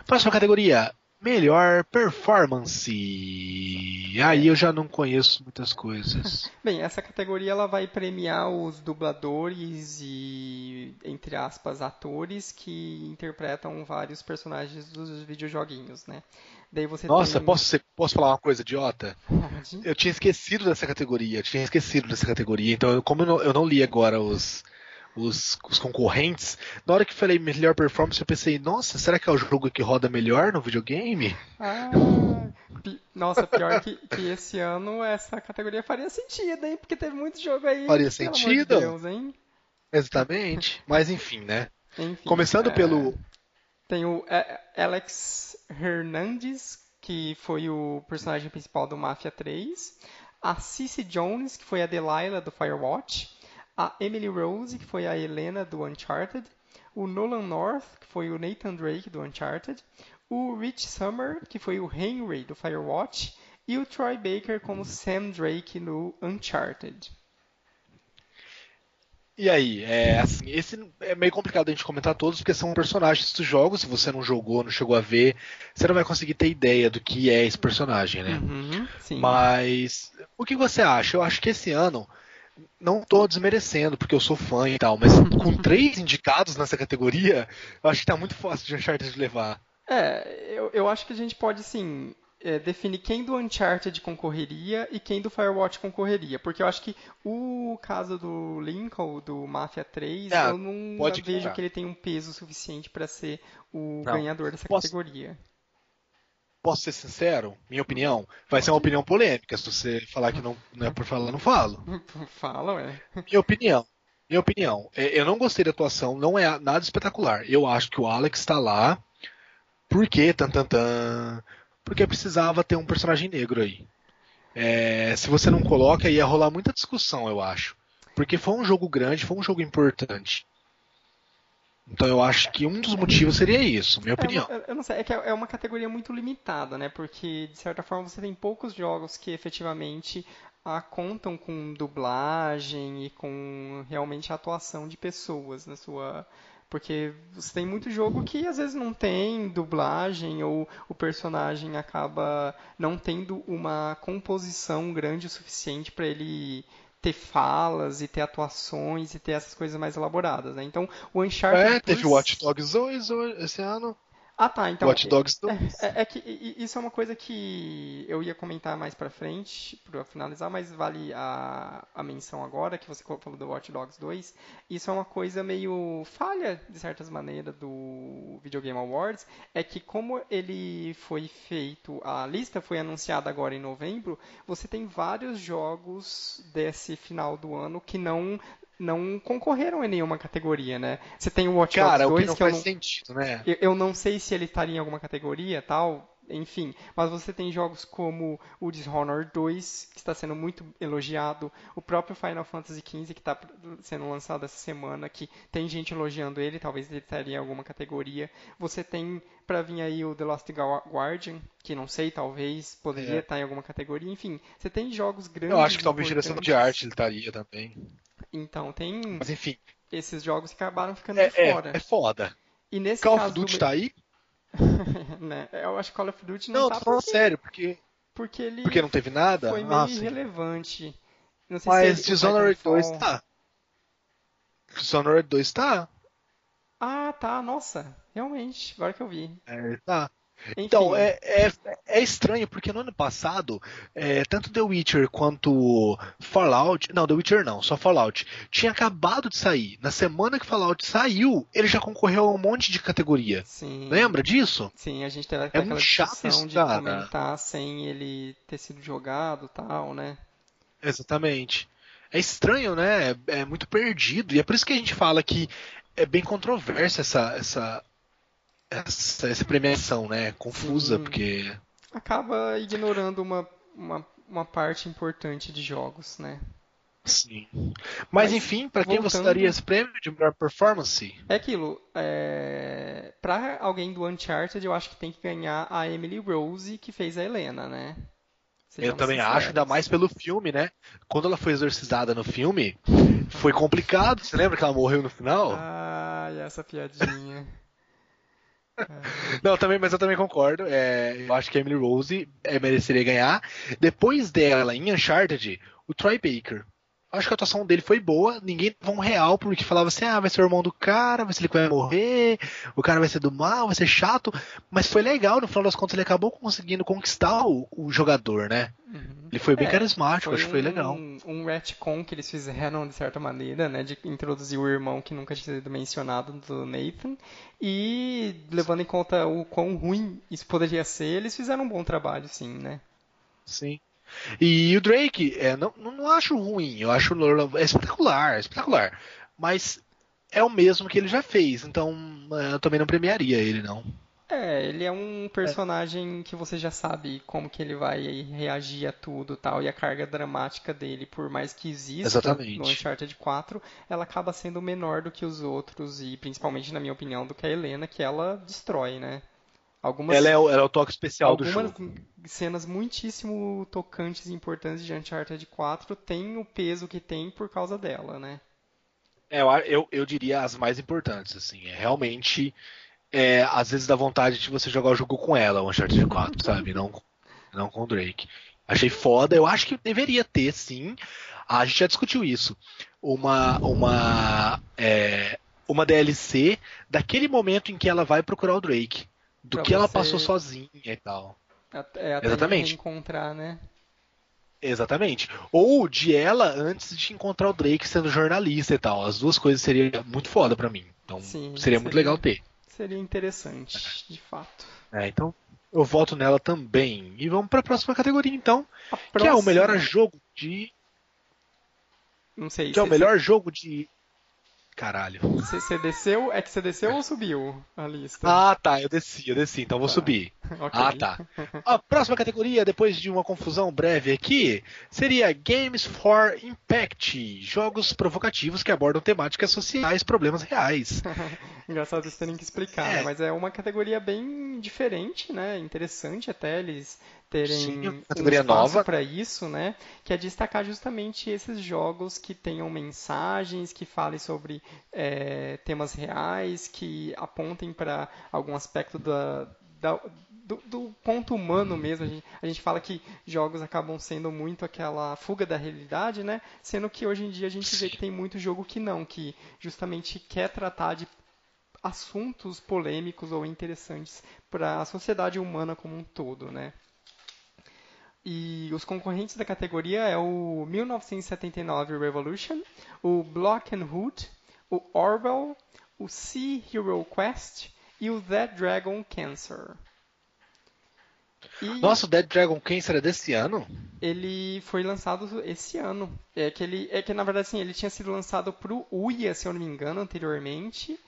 Próxima categoria, Melhor performance. Aí eu já não conheço muitas coisas. Bem, essa categoria ela vai premiar os dubladores e, entre aspas, atores que interpretam vários personagens dos videojoguinhos, né? Daí você Nossa, tem... posso, posso falar uma coisa idiota? Pode. Eu tinha esquecido dessa categoria, eu tinha esquecido dessa categoria, então como eu não, eu não li agora os, os, os, concorrentes, na hora que falei melhor performance, eu pensei, nossa, será que é o jogo que roda melhor no videogame? Ah, nossa, pior que, que esse ano essa categoria faria sentido, hein? Porque teve muito jogo aí. Faria sentido? De Deus, hein? Exatamente. Mas enfim, né? Enfim, Começando é... pelo. Tem o é, Alex Hernandez, que foi o personagem principal do Mafia 3. A Cici Jones, que foi a Delilah do Firewatch a Emily Rose, que foi a Helena do Uncharted, o Nolan North, que foi o Nathan Drake do Uncharted, o Rich Summer, que foi o Henry do Firewatch, e o Troy Baker como Sam Drake no Uncharted. E aí, é assim, esse é meio complicado a gente comentar todos, porque são personagens dos jogos, se você não jogou, não chegou a ver, você não vai conseguir ter ideia do que é esse personagem, né? Uhum, Mas o que você acha? Eu acho que esse ano não tô desmerecendo, porque eu sou fã e tal, mas com três indicados nessa categoria, eu acho que tá muito fácil de Uncharted de levar. É, eu, eu acho que a gente pode, sim, é, definir quem do Uncharted concorreria e quem do Firewatch concorreria. Porque eu acho que o caso do Lincoln, do Mafia 3, é, eu não vejo que ele tem um peso suficiente para ser o não. ganhador dessa Posso... categoria posso ser sincero? Minha opinião vai ser uma opinião polêmica. Se você falar que não, não é por falar, não falo. Fala, ué. Minha opinião. Minha opinião. É, eu não gostei da atuação, não é nada espetacular. Eu acho que o Alex está lá porque, tan, tan, tan, porque precisava ter um personagem negro aí. É, se você não coloca, ia rolar muita discussão, eu acho. Porque foi um jogo grande, foi um jogo importante. Então eu acho que um dos motivos seria isso, minha é, opinião. Eu, eu não sei, é que é uma categoria muito limitada, né? Porque, de certa forma, você tem poucos jogos que efetivamente a, contam com dublagem e com realmente a atuação de pessoas na sua. Porque você tem muito jogo que às vezes não tem dublagem ou o personagem acaba não tendo uma composição grande o suficiente para ele ter falas e ter atuações e ter essas coisas mais elaboradas, né? Então, o Uncharted... É, teve Watch Dogs 2 esse ano. Ah, tá. Então, Watch Dogs 2. É, é, é, que isso é uma coisa que eu ia comentar mais pra frente, pra finalizar, mas vale a, a menção agora, que você falou do Watch Dogs 2. Isso é uma coisa meio falha, de certas maneiras, do Video Game Awards, é que como ele foi feito, a lista foi anunciada agora em novembro, você tem vários jogos desse final do ano que não não concorreram em nenhuma categoria, né? Você tem o Watch Dogs Cara, 2 o que não que faz eu não, sentido, né? Eu, eu, não sei se ele estaria em alguma categoria, tal, enfim, mas você tem jogos como o Dishonored 2, que está sendo muito elogiado, o próprio Final Fantasy XV, que está sendo lançado essa semana, que tem gente elogiando ele, talvez ele estaria em alguma categoria. Você tem para vir aí o The Lost Guardian, que não sei, talvez poderia é. estar em alguma categoria. Enfim, você tem jogos grandes. Eu acho que talvez direção de arte ele estaria também. Então, tem Mas, enfim. esses jogos que acabaram ficando é, de fora. É, é foda. E nesse Call of Duty do... tá aí? né? Eu acho que Call of Duty não, não tá tô falando porque... sério, porque porque ele porque não teve nada. Foi meio ah, irrelevante. Não sei Mas se Dishonored 2 tá. Dishonored 2 tá. Ah, tá, nossa, realmente, agora que eu vi. É, tá. Então, é, é, é, estranho, porque no ano passado, é, tanto The Witcher quanto Fallout. Não, The Witcher não, só Fallout. Tinha acabado de sair. Na semana que Fallout saiu, ele já concorreu a um monte de categoria. Sim. Lembra disso? Sim, a gente teve é aquela muito chato isso, de cara. comentar sem ele ter sido jogado tal, né? Exatamente. É estranho, né? É, é muito perdido. E é por isso que a gente fala que é bem controversa essa, essa, essa, essa premiação, né? Confusa, Sim. porque. Acaba ignorando uma, uma, uma parte importante de jogos, né? Sim. Mas, Mas enfim, para quem você daria esse prêmio de melhor performance? É aquilo. É... Para alguém do Uncharted, eu acho que tem que ganhar a Emily Rose, que fez a Helena, né? Sejamos eu também sinceros. acho, ainda mais pelo filme, né? Quando ela foi exorcizada no filme, foi complicado. Você lembra que ela morreu no final? Ai, essa piadinha. Não, também, mas eu também concordo. É, eu acho que a Emily Rose é, mereceria ganhar. Depois dela, em Uncharted, o Troy Baker. Acho que a atuação dele foi boa, ninguém dava um real porque falava assim, ah, vai ser o irmão do cara, vai ser ele que vai morrer, o cara vai ser do mal, vai ser chato, mas foi legal, no final das contas ele acabou conseguindo conquistar o, o jogador, né? Uhum. Ele foi bem é, carismático, foi acho que foi legal. Um, um retcon que eles fizeram de certa maneira, né, de introduzir o irmão que nunca tinha sido mencionado do Nathan, e levando em conta o quão ruim isso poderia ser, eles fizeram um bom trabalho, sim, né? Sim. E o Drake, é, não, não acho ruim, eu acho é espetacular, é espetacular. Mas é o mesmo que ele já fez, então é, eu também não premiaria ele, não. É, ele é um personagem é. que você já sabe como que ele vai reagir a tudo tal, e a carga dramática dele, por mais que exista Exatamente. no Uncharted 4, ela acaba sendo menor do que os outros, e principalmente, na minha opinião, do que a Helena, que ela destrói, né? Algumas, ela, é o, ela é o toque especial do jogo. Algumas cenas muitíssimo tocantes e importantes de Uncharted 4 têm o peso que tem por causa dela, né? É, eu, eu diria as mais importantes, assim. É realmente, é, às vezes dá vontade de você jogar o jogo com ela, o Uncharted 4, sabe? Não, não com o Drake. Achei foda, eu acho que deveria ter, sim. A gente já discutiu isso. Uma, uma, é, uma DLC daquele momento em que ela vai procurar o Drake do que você... ela passou sozinha e tal. Até, até Exatamente. encontrar, né? Exatamente. Ou de ela antes de encontrar o Drake sendo jornalista e tal. As duas coisas seria muito foda para mim. Então Sim, seria, seria, muito legal ter. Seria interessante, de fato. É, então eu voto nela também. E vamos para a próxima categoria então, próxima... que é o melhor jogo de não sei. Que é o melhor jogo de Caralho. Você desceu? É que você desceu ou subiu a lista? Ah, tá. Eu desci, eu desci. Então vou tá. subir. okay. Ah, tá. A próxima categoria, depois de uma confusão breve aqui, seria Games for Impact. Jogos provocativos que abordam temáticas sociais, problemas reais. Engraçado eles terem que explicar, é. né? Mas é uma categoria bem diferente, né? Interessante até eles terem Sim, categoria um nova para isso, né? Que é destacar justamente esses jogos que tenham mensagens, que falem sobre é, temas reais, que apontem para algum aspecto da, da do, do, ponto humano mesmo. A gente, a gente, fala que jogos acabam sendo muito aquela fuga da realidade, né? Sendo que hoje em dia a gente vê que tem muito jogo que não, que justamente quer tratar de assuntos polêmicos ou interessantes para a sociedade humana como um todo, né? E os concorrentes da categoria é o 1979 Revolution, o Block and Hood, o Orwell, o Sea Hero Quest e o Dead Dragon Cancer. E Nossa, o Dead Dragon Cancer é desse ano? Ele foi lançado esse ano. É que, ele, é que na verdade, assim, ele tinha sido lançado para o Uia, se eu não me engano, anteriormente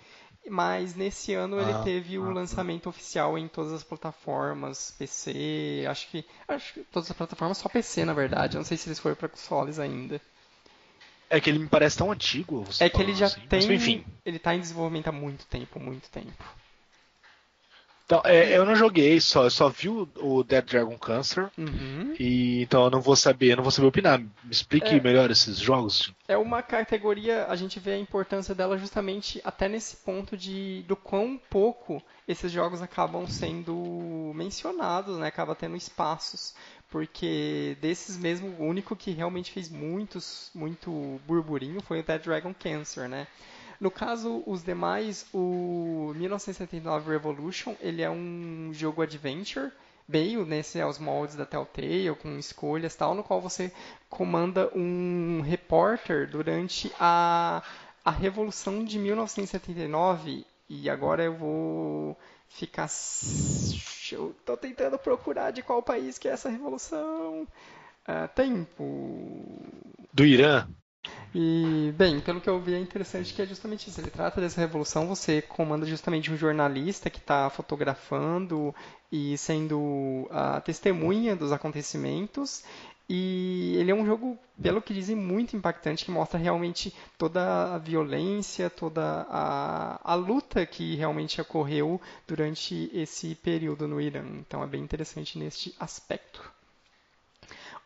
mas nesse ano ah, ele teve ah, o lançamento ah. oficial em todas as plataformas, PC, acho que, acho que todas as plataformas, só PC na verdade, não sei se eles foram para consoles ainda. É que ele me parece tão antigo. é que ele já assim. tem, mas, enfim. ele está em desenvolvimento há muito tempo, muito tempo. Então, é, eu não joguei, só, eu só vi o, o Dead Dragon Cancer. Uhum. E então eu não vou saber, eu não vou saber opinar. Me explique é, melhor esses jogos. É uma categoria, a gente vê a importância dela justamente até nesse ponto de do quão pouco esses jogos acabam sendo mencionados, né? Acaba tendo espaços. Porque desses mesmo, o único que realmente fez muitos, muito burburinho foi o Dead Dragon Cancer, né? No caso, os demais, o 1979 Revolution, ele é um jogo adventure, meio nesse aos moldes da Telltale, com escolhas tal, no qual você comanda um repórter durante a, a Revolução de 1979. E agora eu vou ficar. Eu tô tentando procurar de qual país que é essa revolução. Uh, tempo. Do Irã? E, bem, pelo que eu vi é interessante que é justamente isso. Ele trata dessa revolução, você comanda justamente um jornalista que está fotografando e sendo a testemunha dos acontecimentos. E ele é um jogo, pelo que dizem, muito impactante, que mostra realmente toda a violência, toda a, a luta que realmente ocorreu durante esse período no Irã. Então é bem interessante neste aspecto.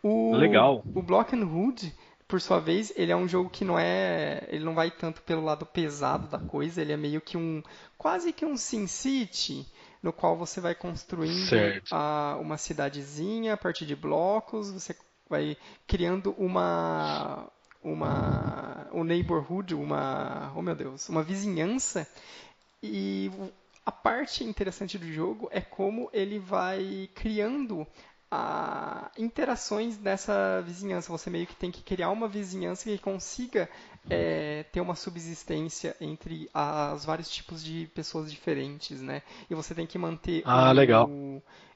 O, Legal. O Block and Hood por sua vez, ele é um jogo que não é, ele não vai tanto pelo lado pesado da coisa, ele é meio que um quase que um Sin City, no qual você vai construindo a, uma cidadezinha a partir de blocos, você vai criando uma uma um neighborhood, uma, oh meu Deus, uma vizinhança. E a parte interessante do jogo é como ele vai criando a interações nessa vizinhança. Você meio que tem que criar uma vizinhança que consiga é, ter uma subsistência entre as vários tipos de pessoas diferentes, né? E você tem que manter. Ah, o, legal.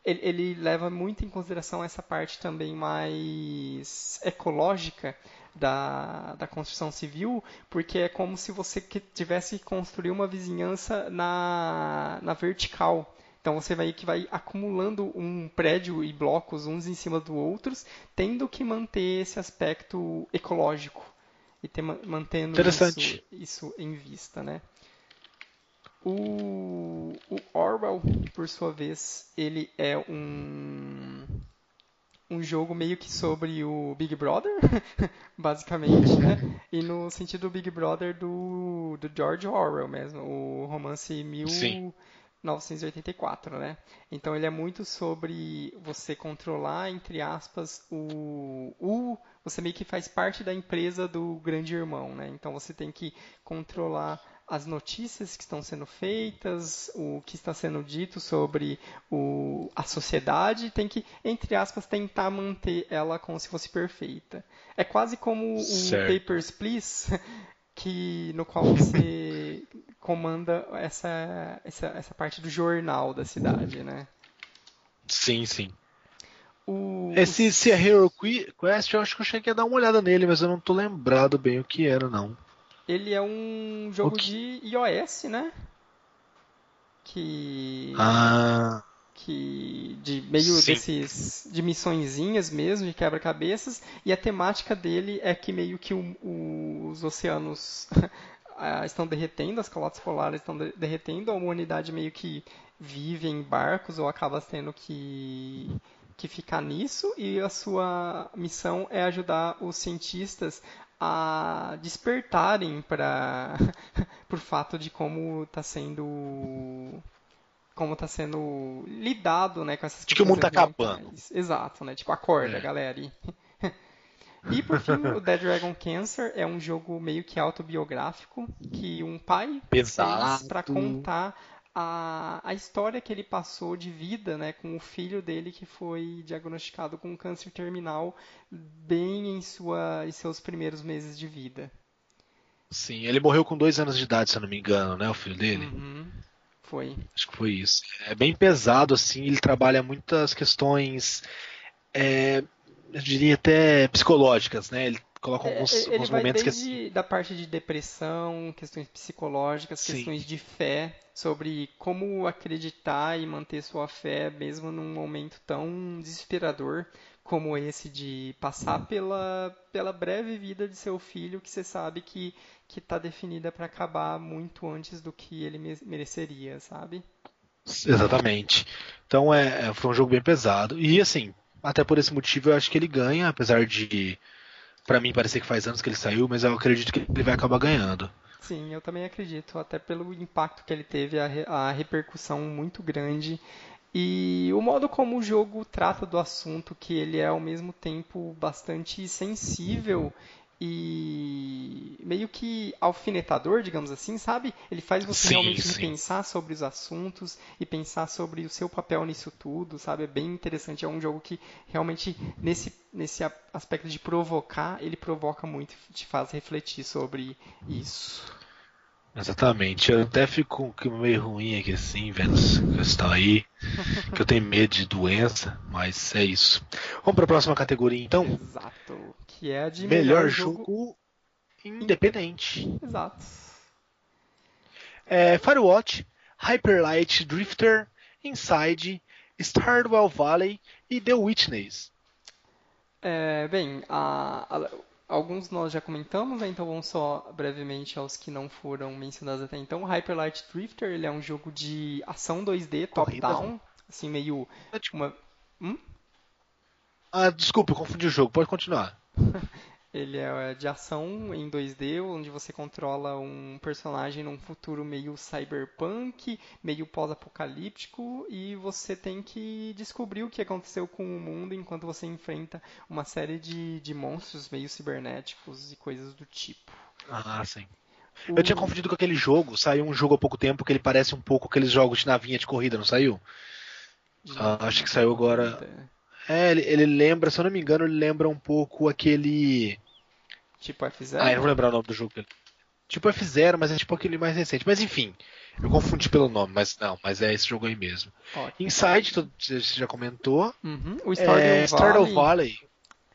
Ele, ele, leva muito em consideração essa parte também mais ecológica da, da construção civil, porque é como se você tivesse que construir uma vizinhança na, na vertical. Então você vai que vai acumulando um prédio e blocos uns em cima do outros, tendo que manter esse aspecto ecológico e ter, mantendo isso, isso, em vista, né? O, o, Orwell, por sua vez, ele é um um jogo meio que sobre o Big Brother, basicamente, né? E no sentido do Big Brother do, do George Orwell mesmo, o romance mil, 1984, né? Então ele é muito sobre você controlar, entre aspas, o, o você meio que faz parte da empresa do grande irmão, né? Então você tem que controlar as notícias que estão sendo feitas, o que está sendo dito sobre o, a sociedade, tem que, entre aspas, tentar manter ela como se fosse perfeita. É quase como o Papers, Please, que, no qual você comanda essa, essa, essa parte do jornal da cidade, né? Sim, sim. O... Esse, esse Hero Quest, eu acho que eu cheguei a dar uma olhada nele, mas eu não tô lembrado bem o que era, não. Ele é um jogo de iOS, né? Que. Ah. Que. De meio Sim. desses. De missõezinhas mesmo, de quebra-cabeças. E a temática dele é que meio que o, o, os oceanos estão derretendo, as calotas polares estão derretendo, a humanidade meio que vive em barcos ou acaba tendo que, que ficar nisso, e a sua missão é ajudar os cientistas a despertarem para por fato de como está sendo como está sendo lidado, né, com essas De que o mundo está acabando. Exato, né? Tipo, acorda, é. galera. E... e por fim, o Dead Dragon Cancer é um jogo meio que autobiográfico que um pai Pesado. fez para contar a, a história que ele passou de vida né, com o filho dele que foi diagnosticado com câncer terminal bem em, sua, em seus primeiros meses de vida. Sim, ele morreu com dois anos de idade, se eu não me engano, né? O filho dele. Uhum, foi. Acho que foi isso. É bem pesado, assim, ele trabalha muitas questões, é, eu diria até psicológicas, né? Ele coloca é, alguns, ele alguns momentos desde que... da parte de depressão, questões psicológicas, Sim. questões de fé, sobre como acreditar e manter sua fé mesmo num momento tão desesperador como esse de passar pela, pela breve vida de seu filho que você sabe que que está definida para acabar muito antes do que ele mereceria, sabe? Exatamente. Então é, é, foi um jogo bem pesado. E assim, até por esse motivo eu acho que ele ganha, apesar de para mim parecer que faz anos que ele saiu, mas eu acredito que ele vai acabar ganhando. Sim, eu também acredito, até pelo impacto que ele teve, a, a repercussão muito grande e o modo como o jogo trata do assunto, que ele é ao mesmo tempo bastante sensível e meio que alfinetador, digamos assim, sabe? Ele faz você sim, realmente sim. pensar sobre os assuntos e pensar sobre o seu papel nisso tudo, sabe? É bem interessante. É um jogo que realmente, nesse, nesse aspecto de provocar, ele provoca muito e te faz refletir sobre isso. Exatamente. Eu até fico meio ruim aqui assim, vendo essa questão aí. que eu tenho medo de doença, mas é isso. Vamos para a próxima categoria então? Exato. Que é a de melhor, melhor jogo, jogo, independente. Exato. É, Firewatch, Hyperlight Drifter, Inside, Stardew Valley e The Witness. É, bem, a, a, Alguns nós já comentamos, né? então vamos só brevemente aos que não foram mencionados até então. Hyper Light Drifter, ele é um jogo de ação 2D, top-down, assim, meio... Uma... Hum? Ah, desculpa, eu confundi o jogo, pode continuar. Ele é de ação em 2D, onde você controla um personagem num futuro meio cyberpunk, meio pós-apocalíptico, e você tem que descobrir o que aconteceu com o mundo enquanto você enfrenta uma série de, de monstros meio cibernéticos e coisas do tipo. Ah, sim. O... Eu tinha confundido com aquele jogo, saiu um jogo há pouco tempo que ele parece um pouco aqueles jogos de navinha de corrida, não saiu? Ah, acho que saiu agora. É, ele, ele, lembra, se eu não me engano, ele lembra um pouco aquele. Tipo F0? Ah, eu não vou lembrar o nome do jogo. Tipo F0, mas é tipo aquele mais recente. Mas enfim, eu confundi pelo nome, mas não, mas é esse jogo aí mesmo. Ótimo. Inside, você já comentou. Uhum. O Stardew, é, Stardew Valley.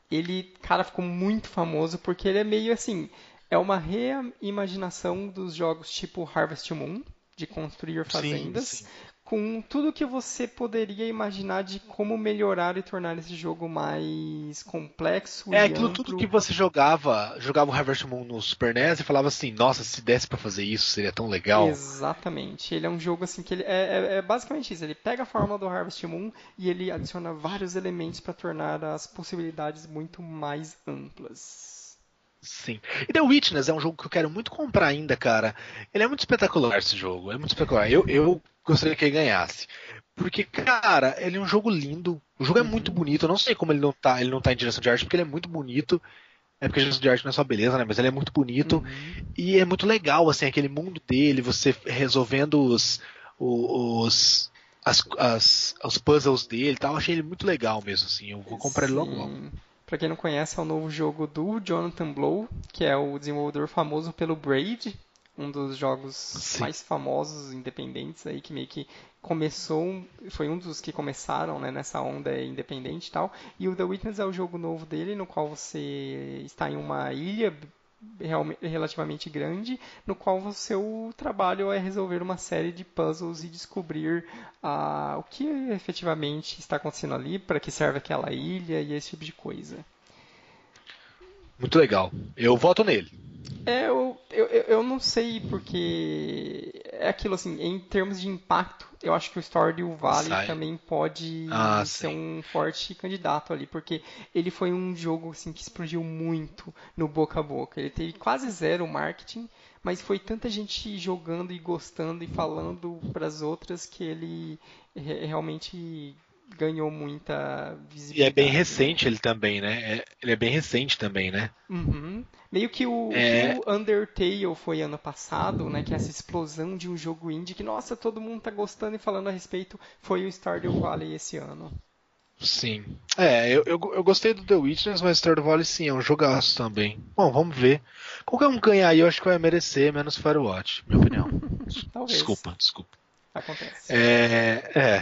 Ele, cara, ficou muito famoso porque ele é meio assim. É uma reimaginação dos jogos tipo Harvest Moon, de construir fazendas, sim, sim com tudo que você poderia imaginar de como melhorar e tornar esse jogo mais complexo. É aquilo amplo. tudo que você jogava, jogava o Harvest Moon no Super NES e falava assim, nossa, se desse para fazer isso seria tão legal. Exatamente. Ele é um jogo assim que ele é, é, é basicamente isso. Ele pega a fórmula do Harvest Moon e ele adiciona vários elementos para tornar as possibilidades muito mais amplas. Sim. E The Witness é um jogo que eu quero muito comprar ainda, cara. Ele é muito espetacular esse jogo. É muito espetacular. Eu, eu gostaria que ele ganhasse. Porque, cara, ele é um jogo lindo. O jogo é muito uhum. bonito. Eu não sei como ele não tá, ele não tá em direção de arte, porque ele é muito bonito. É porque a direção de arte não é só beleza, né? Mas ele é muito bonito. Uhum. E é muito legal, assim, aquele mundo dele, você resolvendo os. os as, as, os puzzles dele e tal. Eu achei ele muito legal mesmo, assim. Eu vou comprar Sim. ele logo logo. Pra quem não conhece, é o novo jogo do Jonathan Blow, que é o desenvolvedor famoso pelo Braid, um dos jogos Sim. mais famosos independentes aí, que meio que começou, foi um dos que começaram né, nessa onda independente e tal. E o The Witness é o jogo novo dele, no qual você está em uma ilha relativamente grande, no qual o seu trabalho é resolver uma série de puzzles e descobrir uh, o que efetivamente está acontecendo ali, para que serve aquela ilha e esse tipo de coisa. Muito legal. Eu voto nele. É, eu, eu, eu não sei porque é aquilo assim, em termos de impacto, eu acho que o Stardew Valley Sai. também pode ah, ser sim. um forte candidato ali, porque ele foi um jogo assim que explodiu muito no boca a boca. Ele teve quase zero marketing, mas foi tanta gente jogando e gostando e falando para as outras que ele realmente ganhou muita visibilidade. E é bem recente ele também, né? É, ele é bem recente também, né? Uhum. Meio que o, é... o, Undertale foi ano passado, né? Que é essa explosão de um jogo indie que, nossa, todo mundo tá gostando e falando a respeito, foi o Stardew Valley esse ano. Sim. É, eu, eu, eu gostei do The Witness, mas Stardew Valley sim, é um jogaço também. Bom, vamos ver. Qualquer um ganhar aí, eu acho que vai merecer, menos Firewatch, minha opinião. desculpa, desculpa. Acontece. É, é.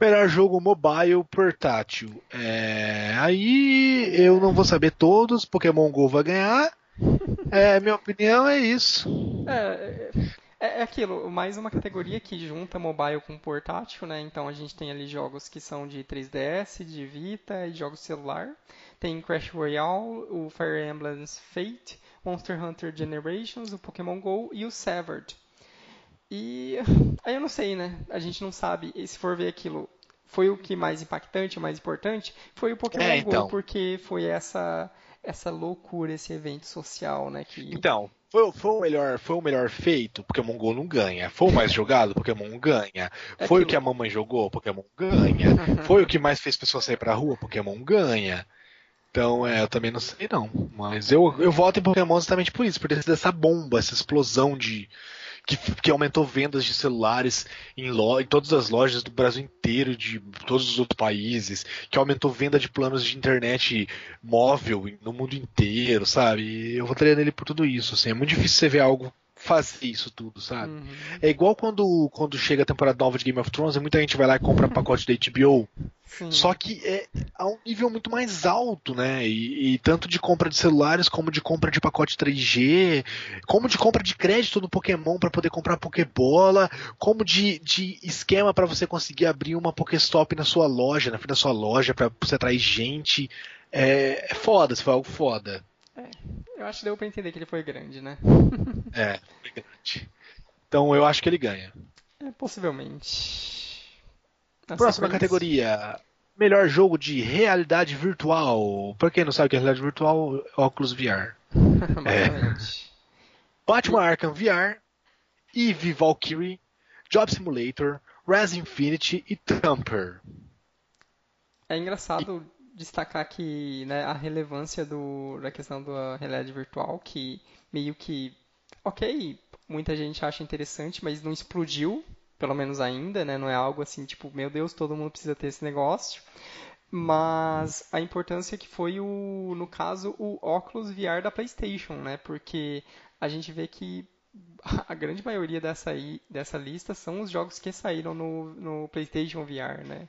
Melhor jogo mobile portátil. É, aí eu não vou saber todos. Pokémon Go vai ganhar. É, minha opinião é isso. É, é, é, aquilo, mais uma categoria que junta mobile com portátil, né? Então a gente tem ali jogos que são de 3DS, de Vita e jogos celular. Tem Crash Royale, o Fire Emblem Fate, Monster Hunter Generations, o Pokémon Go e o Severed. E aí eu não sei, né? A gente não sabe. E se for ver aquilo, foi o que mais impactante, o mais importante, foi o Pokémon é, então. Go, porque foi essa essa loucura, esse evento social, né? Que... Então, foi, foi, o melhor, foi o melhor feito, Pokémon GO não ganha. Foi o mais jogado, Pokémon ganha. É foi aquilo... o que a mamãe jogou, Pokémon ganha. foi o que mais fez pessoas sair pra rua, Pokémon ganha. Então, é, eu também não sei não. Mas eu, eu voto em Pokémon exatamente por isso, por ter sido essa bomba, essa explosão de, que, que aumentou vendas de celulares em, lo, em todas as lojas do Brasil inteiro, de todos os outros países, que aumentou venda de planos de internet móvel no mundo inteiro, sabe? Eu votaria nele por tudo isso. Assim, é muito difícil você ver algo fazer isso tudo, sabe? Uhum. É igual quando, quando chega a temporada nova de Game of Thrones e muita gente vai lá e compra pacote da HBO. Sim. Só que é a um nível muito mais alto, né? E, e, tanto de compra de celulares, como de compra de pacote 3G, como de compra de crédito no Pokémon para poder comprar Pokébola, como de, de esquema para você conseguir abrir uma Pokéstop na sua loja, na frente da sua loja, para você atrair gente. É, é foda, se foi algo foda. É, eu acho que deu pra entender que ele foi grande, né? é, foi grande. Então eu acho que ele ganha. É, possivelmente. Nossa, Próxima categoria. Melhor jogo de realidade virtual. Pra quem não sabe o que é realidade virtual, óculos VR. é. Batman Arkham VR, Eve Valkyrie, Job Simulator, Res Infinity e Thumper. É engraçado destacar que né, a relevância do, da questão da realidade virtual, que meio que, ok, muita gente acha interessante, mas não explodiu, pelo menos ainda, né? Não é algo assim, tipo, meu Deus, todo mundo precisa ter esse negócio. Mas a importância que foi, o, no caso, o óculos VR da PlayStation, né? Porque a gente vê que a grande maioria dessa, dessa lista são os jogos que saíram no, no PlayStation VR, né?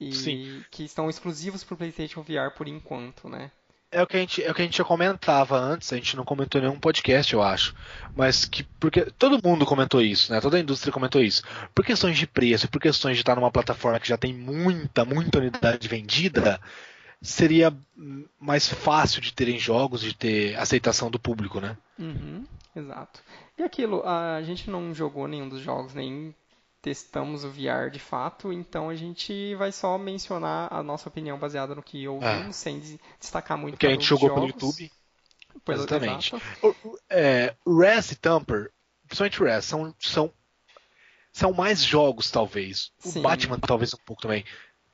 E Sim. que estão exclusivos para o PlayStation VR por enquanto, né? É o que a gente, é o que a gente já comentava antes, a gente não comentou em nenhum podcast, eu acho. Mas que porque todo mundo comentou isso, né? Toda a indústria comentou isso. Por questões de preço, por questões de estar numa plataforma que já tem muita, muita unidade vendida, seria mais fácil de terem jogos, de ter aceitação do público, né? Uhum, exato. E aquilo, a gente não jogou nenhum dos jogos, nem testamos o VR de fato, então a gente vai só mencionar a nossa opinião baseada no que ouvimos, é. sem destacar muito o que a gente jogou jogos. pelo YouTube. Exatamente. O, é, Res e Tamper, principalmente Res, são, são, são mais jogos, talvez. O Sim. Batman, talvez um pouco também.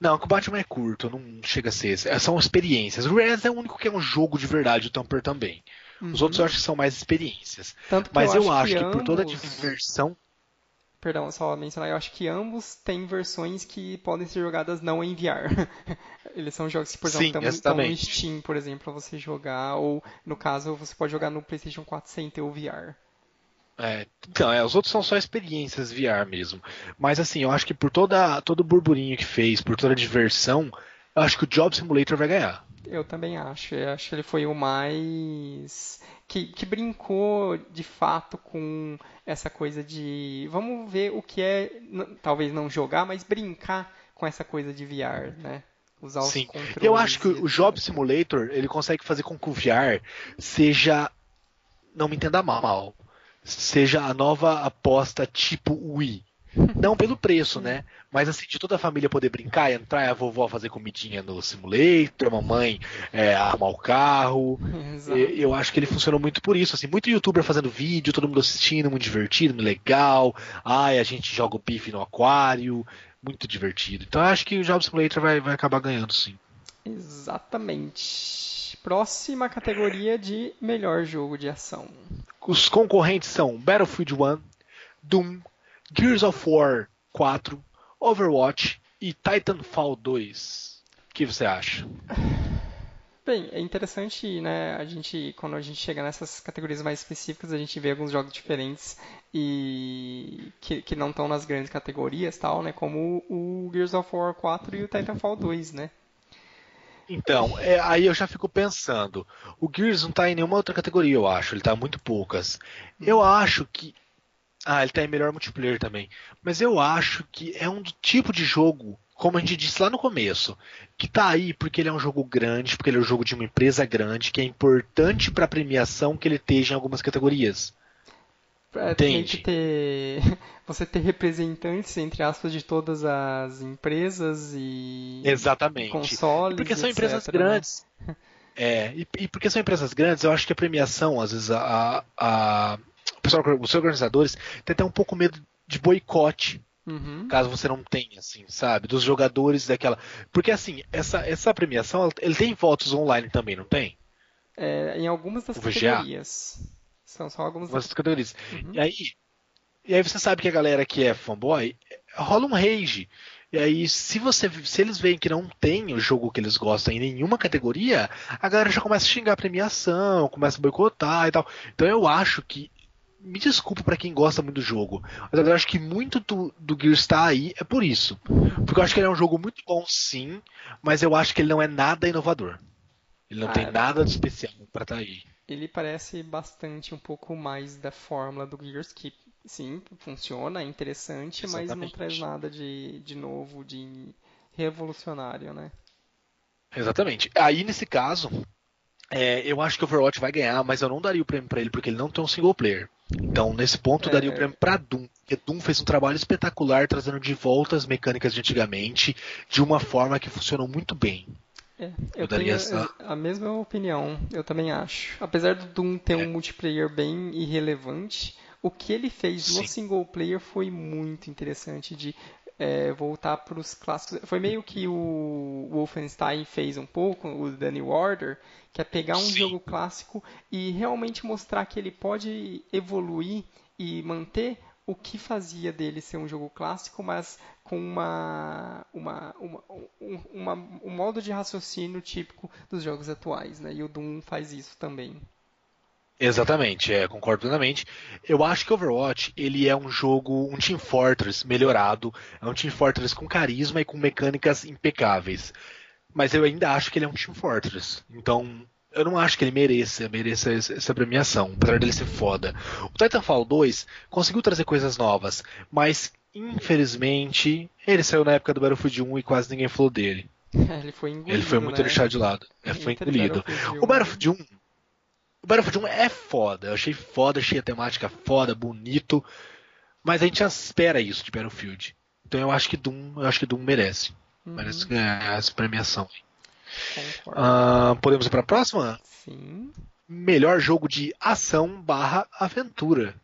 Não, que o Batman é curto, não chega a ser. São experiências. O Res é o único que é um jogo de verdade, o Tamper também. Uhum. Os outros eu acho que são mais experiências. Mas eu, eu acho, que, que ambos... por toda a diversão. Perdão, só mencionar, eu acho que ambos têm versões que podem ser jogadas não em VR. Eles são jogos que, por exemplo, estão no Steam, por exemplo, para você jogar, ou no caso, você pode jogar no PlayStation 4 sem ter o VR. É, então, é, os outros são só experiências VR mesmo. Mas assim, eu acho que por toda, todo o burburinho que fez, por toda a diversão, eu acho que o Job Simulator vai ganhar. Eu também acho. Eu acho que ele foi o mais. Que, que brincou de fato com essa coisa de. Vamos ver o que é. Talvez não jogar, mas brincar com essa coisa de VR, né? Usar Sim. os controles. Eu acho que o Job Simulator ele consegue fazer com que o VR seja. Não me entenda mal seja a nova aposta tipo Wii. Não pelo preço, né? Mas assim, de toda a família poder brincar, entrar, a vovó fazer comidinha no simulator, a mamãe é, arrumar o carro. Exato. Eu acho que ele funcionou muito por isso. Assim, muito youtuber fazendo vídeo, todo mundo assistindo, muito divertido, muito legal. Ai, a gente joga o bife no aquário. Muito divertido. Então eu acho que o Job Simulator vai, vai acabar ganhando, sim. Exatamente. Próxima categoria de melhor jogo de ação. Os concorrentes são Battlefield 1, Doom, Gears of War 4, Overwatch e Titanfall 2. O que você acha? Bem, é interessante, né? A gente, quando a gente chega nessas categorias mais específicas, a gente vê alguns jogos diferentes e que, que não estão nas grandes categorias, tal, né? Como o Gears of War 4 e o Titanfall 2, né? Então, é, aí eu já fico pensando. O Gears não tá em nenhuma outra categoria, eu acho. Ele tá muito poucas. Eu acho que. Ah, ele tá em melhor multiplayer também. Mas eu acho que é um tipo de jogo, como a gente disse lá no começo, que tá aí porque ele é um jogo grande, porque ele é um jogo de uma empresa grande, que é importante pra premiação que ele esteja em algumas categorias. É, tem que ter você ter representantes entre aspas de todas as empresas e exatamente consoles porque são etc, empresas né? grandes é e, e, porque são empresas grandes eu acho que a premiação às vezes a, a, a pessoal, os organizadores tem até um pouco medo de boicote Uhum. Caso você não tenha, assim, sabe? Dos jogadores daquela. Porque, assim, essa, essa premiação, ele tem votos online também, não tem? É, em algumas das categorias. São só algumas das categorias. Uhum. E aí, e aí você sabe que a galera que é fanboy rola um rage. E aí, se você se eles veem que não tem o jogo que eles gostam em nenhuma categoria, a galera já começa a xingar a premiação, começa a boicotar e tal. Então eu acho que. Me desculpa para quem gosta muito do jogo, mas eu acho que muito do, do Gears está aí é por isso. Porque eu acho que ele é um jogo muito bom, sim, mas eu acho que ele não é nada inovador. Ele não ah, tem é nada de especial para estar tá aí ele parece bastante um pouco mais da fórmula do Gears, que sim, funciona, é interessante, Exatamente. mas não traz nada de, de novo, de revolucionário, né? Exatamente. Aí, nesse caso, é, eu acho que o Overwatch vai ganhar, mas eu não daria o prêmio para ele porque ele não tem um single player. Então, nesse ponto, eu daria é... o prêmio para Doom, porque Doom fez um trabalho espetacular trazendo de volta as mecânicas de antigamente de uma forma que funcionou muito bem. É, eu tenho essa... a mesma opinião, eu também acho. Apesar do Doom ter é. um multiplayer bem irrelevante, o que ele fez Sim. no single player foi muito interessante de é, voltar para os clássicos. Foi meio que o Wolfenstein fez um pouco, o The New Order, que é pegar um Sim. jogo clássico e realmente mostrar que ele pode evoluir e manter o que fazia dele ser um jogo clássico, mas com uma, uma, uma, um, uma, um modo de raciocínio típico dos jogos atuais, né? E o Doom faz isso também. Exatamente, é, concordo plenamente. Eu acho que Overwatch ele é um jogo, um Team Fortress melhorado, é um Team Fortress com carisma e com mecânicas impecáveis. Mas eu ainda acho que ele é um Team Fortress. Então, eu não acho que ele mereça, mereça essa premiação, apesar dele ser foda. O Titanfall 2 conseguiu trazer coisas novas, mas infelizmente ele saiu na época do Battlefield 1 e quase ninguém falou dele. É, ele foi engolido. Ele foi muito né? deixado de lado. É, foi engolido. O Battlefield 1. O Battlefield 1 é foda. Eu achei foda, achei a temática foda, bonito. Mas a gente já espera isso de Battlefield. Então eu acho que Doom, eu acho que Doom merece. Uhum. Merece ganhar essa premiação. Uh, podemos ir para a próxima? Sim. melhor jogo de ação barra aventura.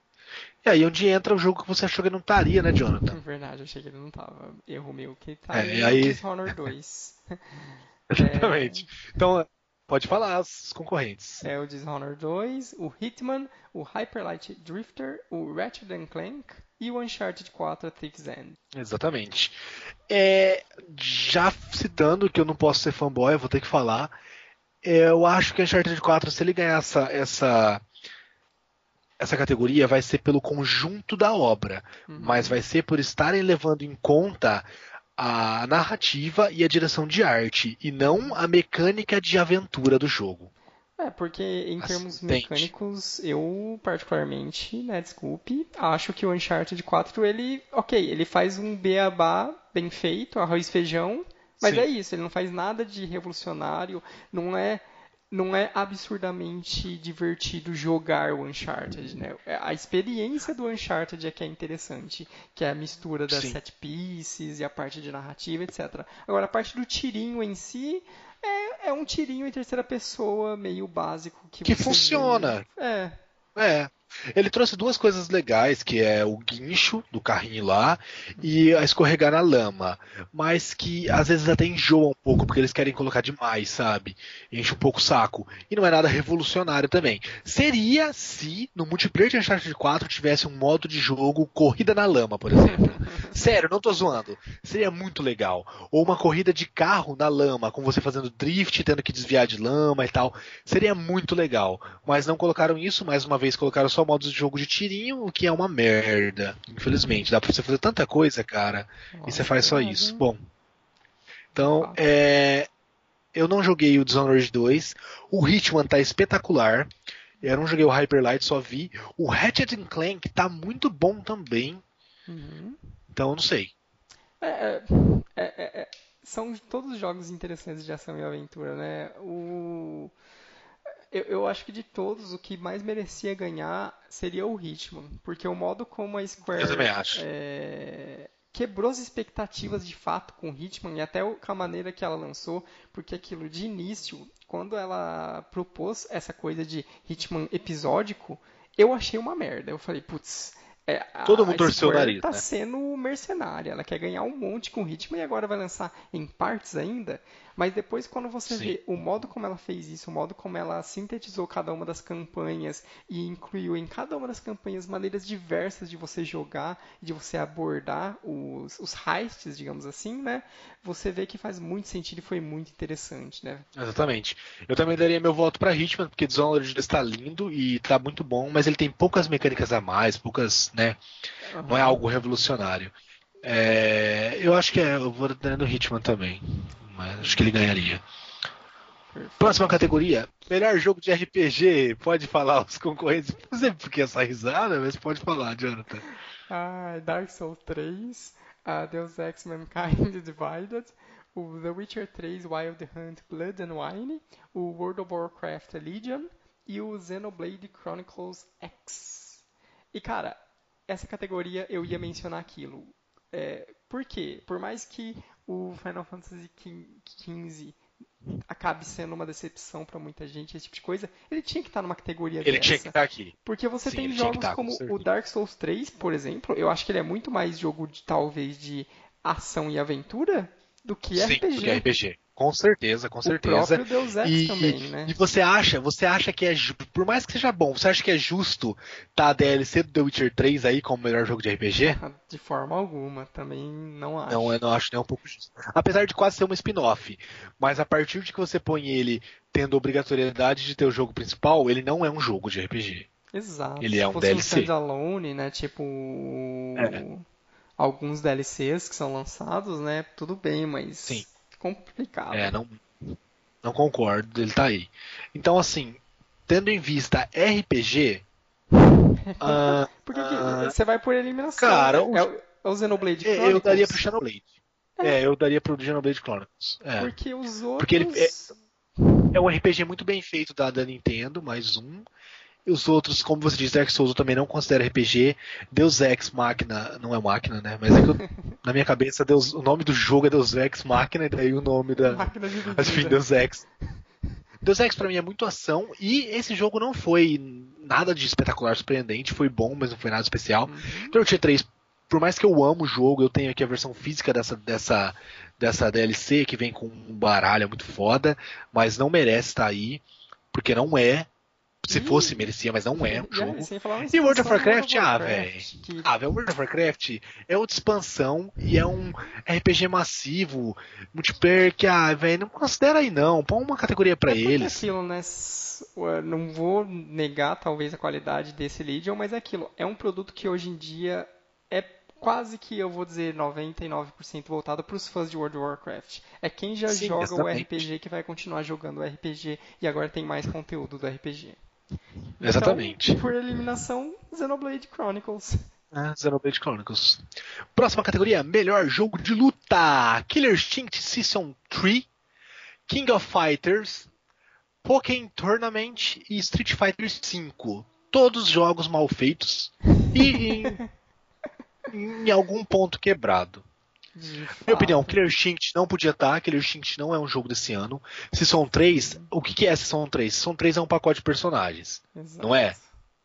E aí onde entra o jogo que você achou que não estaria, né, Jonathan? Verdade, achei que ele não tava. Erro meu que tá é, aí... Dishonored 2. Exatamente. É... Então, pode falar os concorrentes. É o Dishonored 2, o Hitman, o Hyperlight Drifter, o Ratchet Clank e o Uncharted 4 Thick's End. Exatamente. É, já citando que eu não posso ser fanboy, eu vou ter que falar. É, eu acho que o Uncharted 4, se ele ganhar essa, essa essa categoria vai ser pelo conjunto da obra, uhum. mas vai ser por estarem levando em conta a narrativa e a direção de arte, e não a mecânica de aventura do jogo. É, porque em termos mecânicos, eu particularmente, né, desculpe, acho que o Uncharted 4, ele, ok, ele faz um beabá bem feito, arroz e feijão, mas Sim. é isso, ele não faz nada de revolucionário, não é não é absurdamente divertido jogar o Uncharted, né? É, a experiência do Uncharted é que é interessante, que é a mistura das Sim. set pieces e a parte de narrativa, etc. Agora, a parte do tirinho em si é, é um tirinho em terceira pessoa meio básico que, que funciona. Vê. É. É. Ele trouxe duas coisas legais, que é o guincho do carrinho lá e a escorregar na lama, mas que às vezes até enjoa um pouco porque eles querem colocar demais, sabe? Enche um pouco o saco. E não é nada revolucionário também. Seria se no multiplayer de Uncharted 4 tivesse um modo de jogo corrida na lama, por exemplo. Sério, não tô zoando. Seria muito legal. Ou uma corrida de carro na lama, com você fazendo drift, tendo que desviar de lama e tal. Seria muito legal. Mas não colocaram isso, mais uma vez colocaram só modos de jogo de tirinho, o que é uma merda. Infelizmente. Dá pra você fazer tanta coisa, cara. Nossa, e você faz só isso. Bom. Então, é. Eu não joguei o Dishonored 2. O Hitman tá espetacular. Eu não joguei o Hyper Light, só vi. O Ratchet Clank tá muito bom também. Uhum. Então, não sei. É é, é, é, é, são todos jogos interessantes de ação e aventura, né? O... Eu, eu, acho que de todos, o que mais merecia ganhar seria o Hitman. Porque o modo como a Square é, quebrou as expectativas de fato com o Hitman e até com a maneira que ela lançou. Porque aquilo de início, quando ela propôs essa coisa de Hitman episódico, eu achei uma merda. Eu falei, putz, é, Todo mundo torceu o nariz. tá né? sendo mercenária. Ela quer ganhar um monte com o ritmo e agora vai lançar em partes ainda. Mas depois, quando você Sim. vê o modo como ela fez isso, o modo como ela sintetizou cada uma das campanhas e incluiu em cada uma das campanhas maneiras diversas de você jogar, de você abordar os, os heists, digamos assim, né? Você vê que faz muito sentido e foi muito interessante, né? Exatamente. Eu também daria meu voto para Hitman, porque Dishonored está lindo e está muito bom, mas ele tem poucas mecânicas a mais, poucas, né? Uhum. Não é algo revolucionário. É, eu acho que é, eu vou dando Hitman também mas acho que ele ganharia. Próxima categoria, melhor jogo de RPG. Pode falar os concorrentes. Não sei porque essa risada, mas pode falar, Jonathan. Ah, Dark Souls 3, uh, Deus Ex Mankind Divided, o The Witcher 3 Wild Hunt Blood and Wine, o World of Warcraft Legion e o Xenoblade Chronicles X. E cara, essa categoria eu ia mencionar aquilo. É, por quê? Por mais que o Final Fantasy XV acabe sendo uma decepção para muita gente, esse tipo de coisa, ele tinha que estar tá numa categoria Ele dessa. tinha que estar tá aqui. Porque você Sim, tem jogos tá, como o Dark Souls 3, por exemplo, eu acho que ele é muito mais jogo de talvez de ação e aventura do que Sim, RPG. Do que RPG. Com certeza, com certeza. O próprio Deus Ex e, também, né? E você acha, você acha que é por mais que seja bom, você acha que é justo tá a DLC do The Witcher 3 aí como melhor jogo de RPG? De forma alguma, também não acho. Não, eu não acho nem um pouco justo. Apesar de quase ser um spin-off, mas a partir de que você põe ele tendo obrigatoriedade de ter o jogo principal, ele não é um jogo de RPG. Exato. Ele é um DLC. Um standalone, né? Tipo é. alguns DLCs que são lançados, né? Tudo bem, mas Sim complicado. É, não, não concordo, ele tá aí. Então, assim, tendo em vista RPG. uh, Porque uh, você vai por eliminação. Cara, né? o, é, o Xenoblade Chronicles. Eu daria pro Xenoblade. É. é, eu daria pro Xenoblade Chronicles. É. Porque os outros. Porque ele é, é um RPG muito bem feito da, da Nintendo, mais um. Os outros, como você disse, Dark Souls eu também não considero RPG. Deus Ex Máquina, não é máquina, né? Mas é que eu, na minha cabeça Deus, o nome do jogo é Deus Ex Máquina, e daí o nome da. Máquina Enfim, Deus Ex. Deus Ex pra mim é muito ação e esse jogo não foi nada de espetacular, surpreendente, foi bom, mas não foi nada especial. Uhum. Então, Witcher 3, por mais que eu amo o jogo, eu tenho aqui a versão física dessa, dessa, dessa DLC que vem com um baralho muito foda, mas não merece estar aí, porque não é se fosse, merecia, mas não é um jogo. E World of Warcraft, ah, velho. Ah, velho, World of Warcraft é outra expansão e é um RPG massivo, multiplayer que, ah, velho, não considera aí não. Põe uma categoria para é eles. aquilo, né? Não vou negar, talvez, a qualidade desse Legion, mas é aquilo. É um produto que hoje em dia é quase que eu vou dizer 99% voltado para os fãs de World of Warcraft. É quem já Sim, joga exatamente. o RPG que vai continuar jogando o RPG e agora tem mais conteúdo do RPG. Exatamente. Então, por eliminação, Xenoblade Chronicles. É, Xenoblade Chronicles. Próxima categoria: Melhor jogo de luta: Killer Instinct Season 3, King of Fighters, Pokémon Tournament e Street Fighter V. Todos jogos mal feitos e em, em algum ponto quebrado. Minha opinião, Killer Instinct não podia estar, Killer Instinct não é um jogo desse ano. Season 3, o que, que é Season 3? Season 3 é um pacote de personagens, Exato. não é?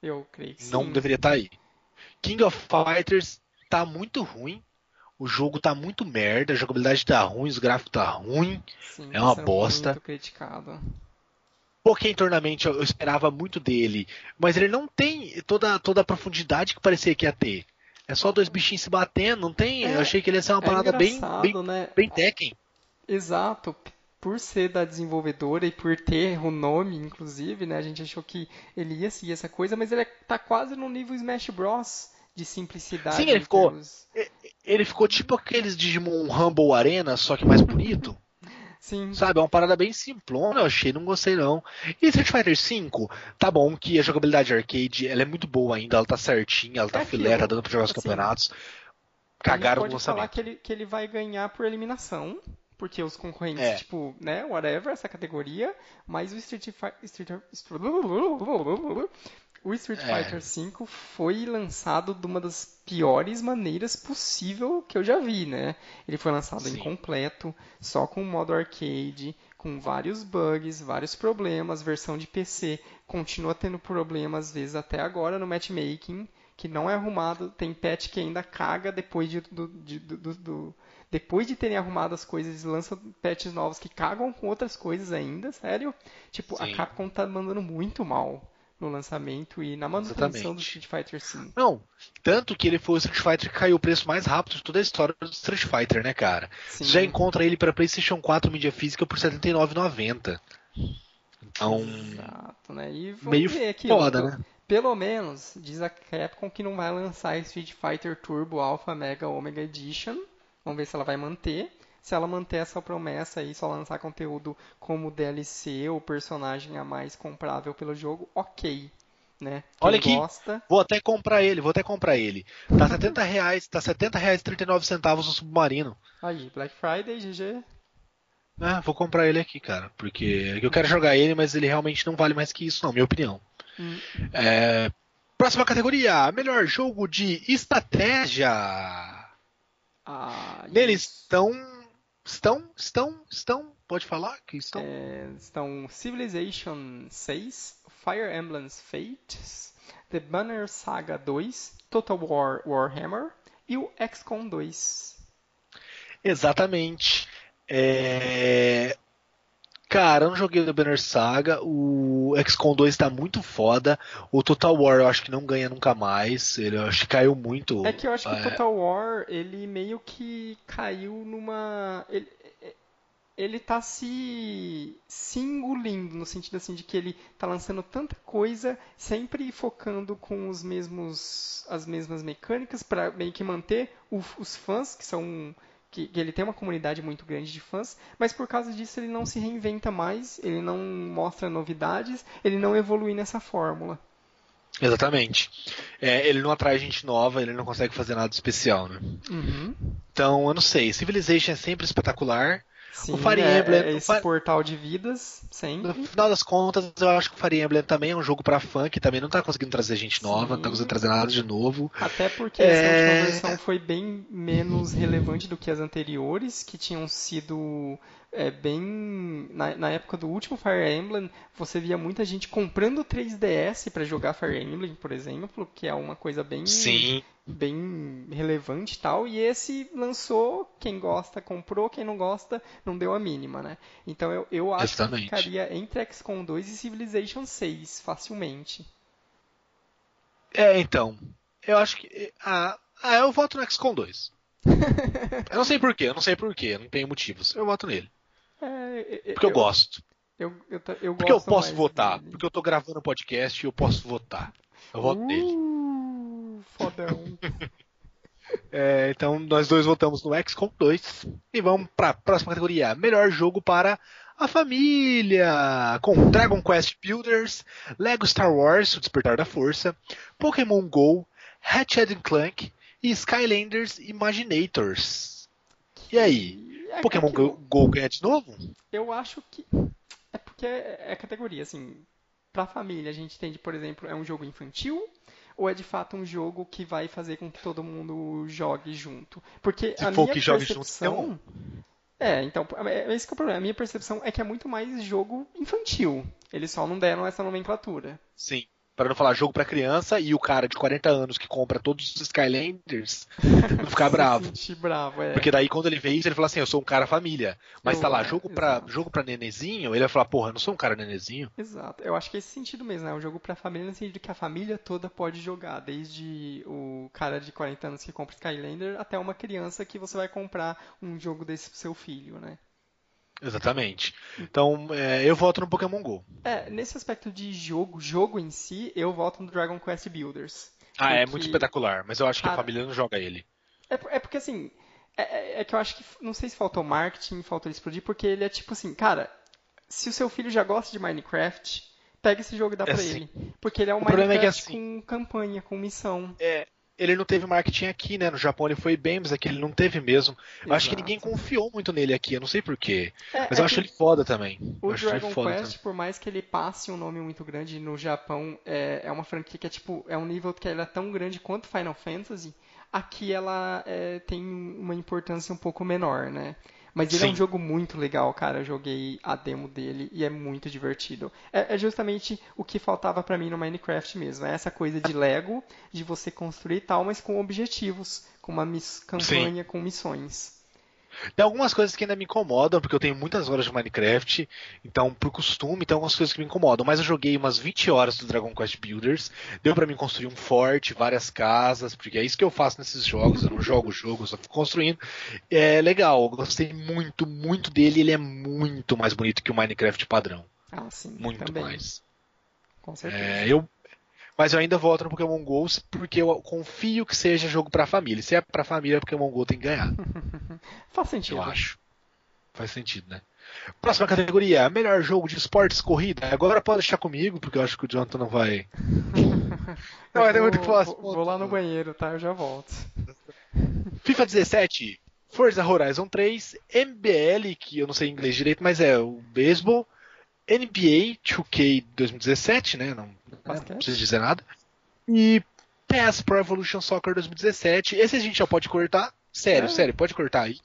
Eu creio que Não sim. deveria estar aí. King of Fighters tá muito ruim, o jogo tá muito merda, a jogabilidade tá ruim, os gráficos tá ruim, sim, é uma bosta. Muito criticado. Pokémon Tournament eu esperava muito dele, mas ele não tem toda, toda a profundidade que parecia que ia ter. É só dois bichinhos se batendo, não tem? É, eu achei que ele ia ser uma é parada bem, bem, né? bem Tekken. Exato. Por ser da desenvolvedora e por ter o nome, inclusive, né? A gente achou que ele ia seguir essa coisa, mas ele é, tá quase no nível Smash Bros. de simplicidade. Sim, ele ficou. Termos... Ele ficou tipo aqueles Digimon Rumble Arena, só que mais bonito. Sim. Sabe, é uma parada bem simplona, eu achei, não gostei não. E Street Fighter V, tá bom que a jogabilidade arcade, ela é muito boa ainda, ela tá certinha, ela tá é filé, tá dando pra jogar os assim, campeonatos. Cagaram no lançamento. falar que ele, que ele vai ganhar por eliminação, porque os concorrentes, é. tipo, né, whatever, essa categoria, mas o Street Fighter... Street, o Street é. Fighter V foi lançado de uma das piores maneiras possível que eu já vi, né? Ele foi lançado Sim. incompleto, só com modo arcade, com vários bugs, vários problemas. Versão de PC continua tendo problemas, às vezes até agora no matchmaking, que não é arrumado. Tem patch que ainda caga depois de, do, de, do, do depois de terem arrumado as coisas, lançam patches novos que cagam com outras coisas ainda, sério. Tipo, Sim. a Capcom tá mandando muito mal no lançamento e na manutenção Exatamente. do Street Fighter V. Não, tanto que ele foi o Street Fighter que caiu o preço mais rápido de toda a história do Street Fighter, né, cara? Sim. Você já encontra ele para PlayStation 4 mídia física por R$ 79,90. Então, Exato, né? E meio ver aqui, foda, né? Pelo menos diz a Capcom que não vai lançar Street Fighter Turbo Alpha Mega Omega Edition. Vamos ver se ela vai manter se ela manter essa promessa aí, só lançar conteúdo como DLC ou personagem a mais comprável pelo jogo, ok. Né? Olha aqui, gosta... vou até comprar ele, vou até comprar ele. Tá 70 reais, tá 70 reais e 39 centavos o Submarino. Aí, Black Friday, GG. É, vou comprar ele aqui, cara, porque eu quero jogar ele, mas ele realmente não vale mais que isso, não, minha opinião. Hum. É... Próxima categoria, melhor jogo de estratégia. Ah, Neles estão Estão, estão, estão, pode falar que estão? É, estão Civilization 6, Fire Emblem Fates, The Banner Saga 2, Total War Warhammer e o XCOM 2. Exatamente. É... Cara, eu não joguei o Banner Saga. O XCOM 2 tá muito foda. O Total War eu acho que não ganha nunca mais. Ele acho que caiu muito. É que eu acho que o é. Total War, ele meio que caiu numa. Ele, ele tá se, se engolindo, no sentido assim de que ele tá lançando tanta coisa, sempre focando com os mesmos as mesmas mecânicas para meio que manter o, os fãs que são que, que, ele tem uma comunidade muito grande de fãs, mas por causa disso ele não se reinventa mais, ele não mostra novidades, ele não evolui nessa fórmula. Exatamente. É, ele não atrai gente nova, ele não consegue fazer nada especial, né? Uhum. Então, eu não sei. Civilization é sempre espetacular. Sim, o Fire é, Emblem. É esse portal de vidas, sim. No final das contas, eu acho que o Fire Emblem também é um jogo para fã que também não tá conseguindo trazer gente nova, sim. não tá conseguindo trazer nada de novo. Até porque é... essa última versão foi bem menos relevante do que as anteriores, que tinham sido é, bem. Na, na, época do último Fire Emblem, você via muita gente comprando 3DS para jogar Fire Emblem, por exemplo, que é uma coisa bem. Sim bem relevante e tal, e esse lançou, quem gosta comprou, quem não gosta não deu a mínima, né? Então eu, eu acho Exatamente. que ficaria entre XCOM 2 e Civilization 6, facilmente. É, então, eu acho que... Ah, ah eu voto no XCOM 2. eu não sei porquê, eu não sei porquê, não tenho motivos. Eu voto nele. É, porque eu, eu gosto. Eu, eu, eu porque eu posso votar, dele. porque eu tô gravando podcast e eu posso votar. Eu voto uh... nele fodão. É, então nós dois voltamos no XCOM 2 e vamos para a próxima categoria: melhor jogo para a família, com Dragon Quest Builders, Lego Star Wars: O Despertar da Força, Pokémon Go, Hatchet Clank e Skylanders Imaginators. E aí, é Pokémon Go, Go ganha de novo? Eu acho que é porque é categoria assim. Para a família, a gente tem, por exemplo, é um jogo infantil ou é de fato um jogo que vai fazer com que todo mundo jogue junto? Porque Se a for minha que jogue percepção... junto, é, então, é, esse é o problema. A minha percepção é que é muito mais jogo infantil. Eles só não deram essa nomenclatura. Sim para não falar jogo para criança, e o cara de 40 anos que compra todos os Skylanders não ficar bravo. bravo é. Porque daí quando ele vê isso, ele fala assim, eu sou um cara família. Mas eu, tá lá, jogo para jogo para nenezinho, ele vai falar, porra, eu não sou um cara nenezinho. Exato. Eu acho que é esse sentido mesmo, é um jogo para família no sentido que a família toda pode jogar, desde o cara de 40 anos que compra Skylander até uma criança que você vai comprar um jogo desse pro seu filho, né? Exatamente. Então, é, eu voto no Pokémon GO. É, nesse aspecto de jogo, jogo em si, eu voto no Dragon Quest Builders. Ah, porque... é muito espetacular, mas eu acho que a família não joga ele. É, é porque assim, é, é, é, que eu acho que, não sei se faltou marketing, faltou explodir, porque ele é tipo assim, cara, se o seu filho já gosta de Minecraft, pega esse jogo e dá é pra assim. ele. Porque ele é um o Minecraft é assim, com campanha, com missão. É, ele não teve marketing aqui, né? No Japão ele foi bem, mas aqui ele não teve mesmo. Eu acho que ninguém confiou muito nele aqui, eu não sei porquê. É, mas é eu acho ele foda também. O eu Dragon Quest, também. por mais que ele passe um nome muito grande no Japão, é, é uma franquia que é tipo, é um nível que ela é tão grande quanto Final Fantasy. Aqui ela é, tem uma importância um pouco menor, né? Mas ele Sim. é um jogo muito legal, cara. Eu joguei a demo dele e é muito divertido. É, é justamente o que faltava para mim no Minecraft mesmo. É essa coisa de Lego, de você construir tal, mas com objetivos, com uma campanha, Sim. com missões. Tem algumas coisas que ainda me incomodam, porque eu tenho muitas horas de Minecraft, então por costume tem algumas coisas que me incomodam, mas eu joguei umas 20 horas do Dragon Quest Builders, deu para mim construir um forte, várias casas, porque é isso que eu faço nesses jogos, eu não jogo jogos, só fico construindo. É legal, eu gostei muito, muito dele, ele é muito mais bonito que o Minecraft padrão. Ah, sim. Muito também. mais. Com certeza. É, eu, mas eu ainda voto no Pokémon GO porque eu confio que seja jogo pra família. Se é pra família, Pokémon GO tem que ganhar. Faz sentido. Eu acho. Faz sentido, né? Próxima categoria, melhor jogo de esportes corrida. Agora pode deixar comigo, porque eu acho que o Jonathan não vai. não, vai ter muito fácil. Vou, vou lá no banheiro, tá? Eu já volto. FIFA 17, Forza Horizon 3, MBL, que eu não sei inglês direito, mas é o beisebol, NBA 2K 2017, né? Não, não preciso dizer nada. E PES Pro Evolution Soccer 2017. Esse a gente já pode cortar. Sério, é. sério, pode cortar aí.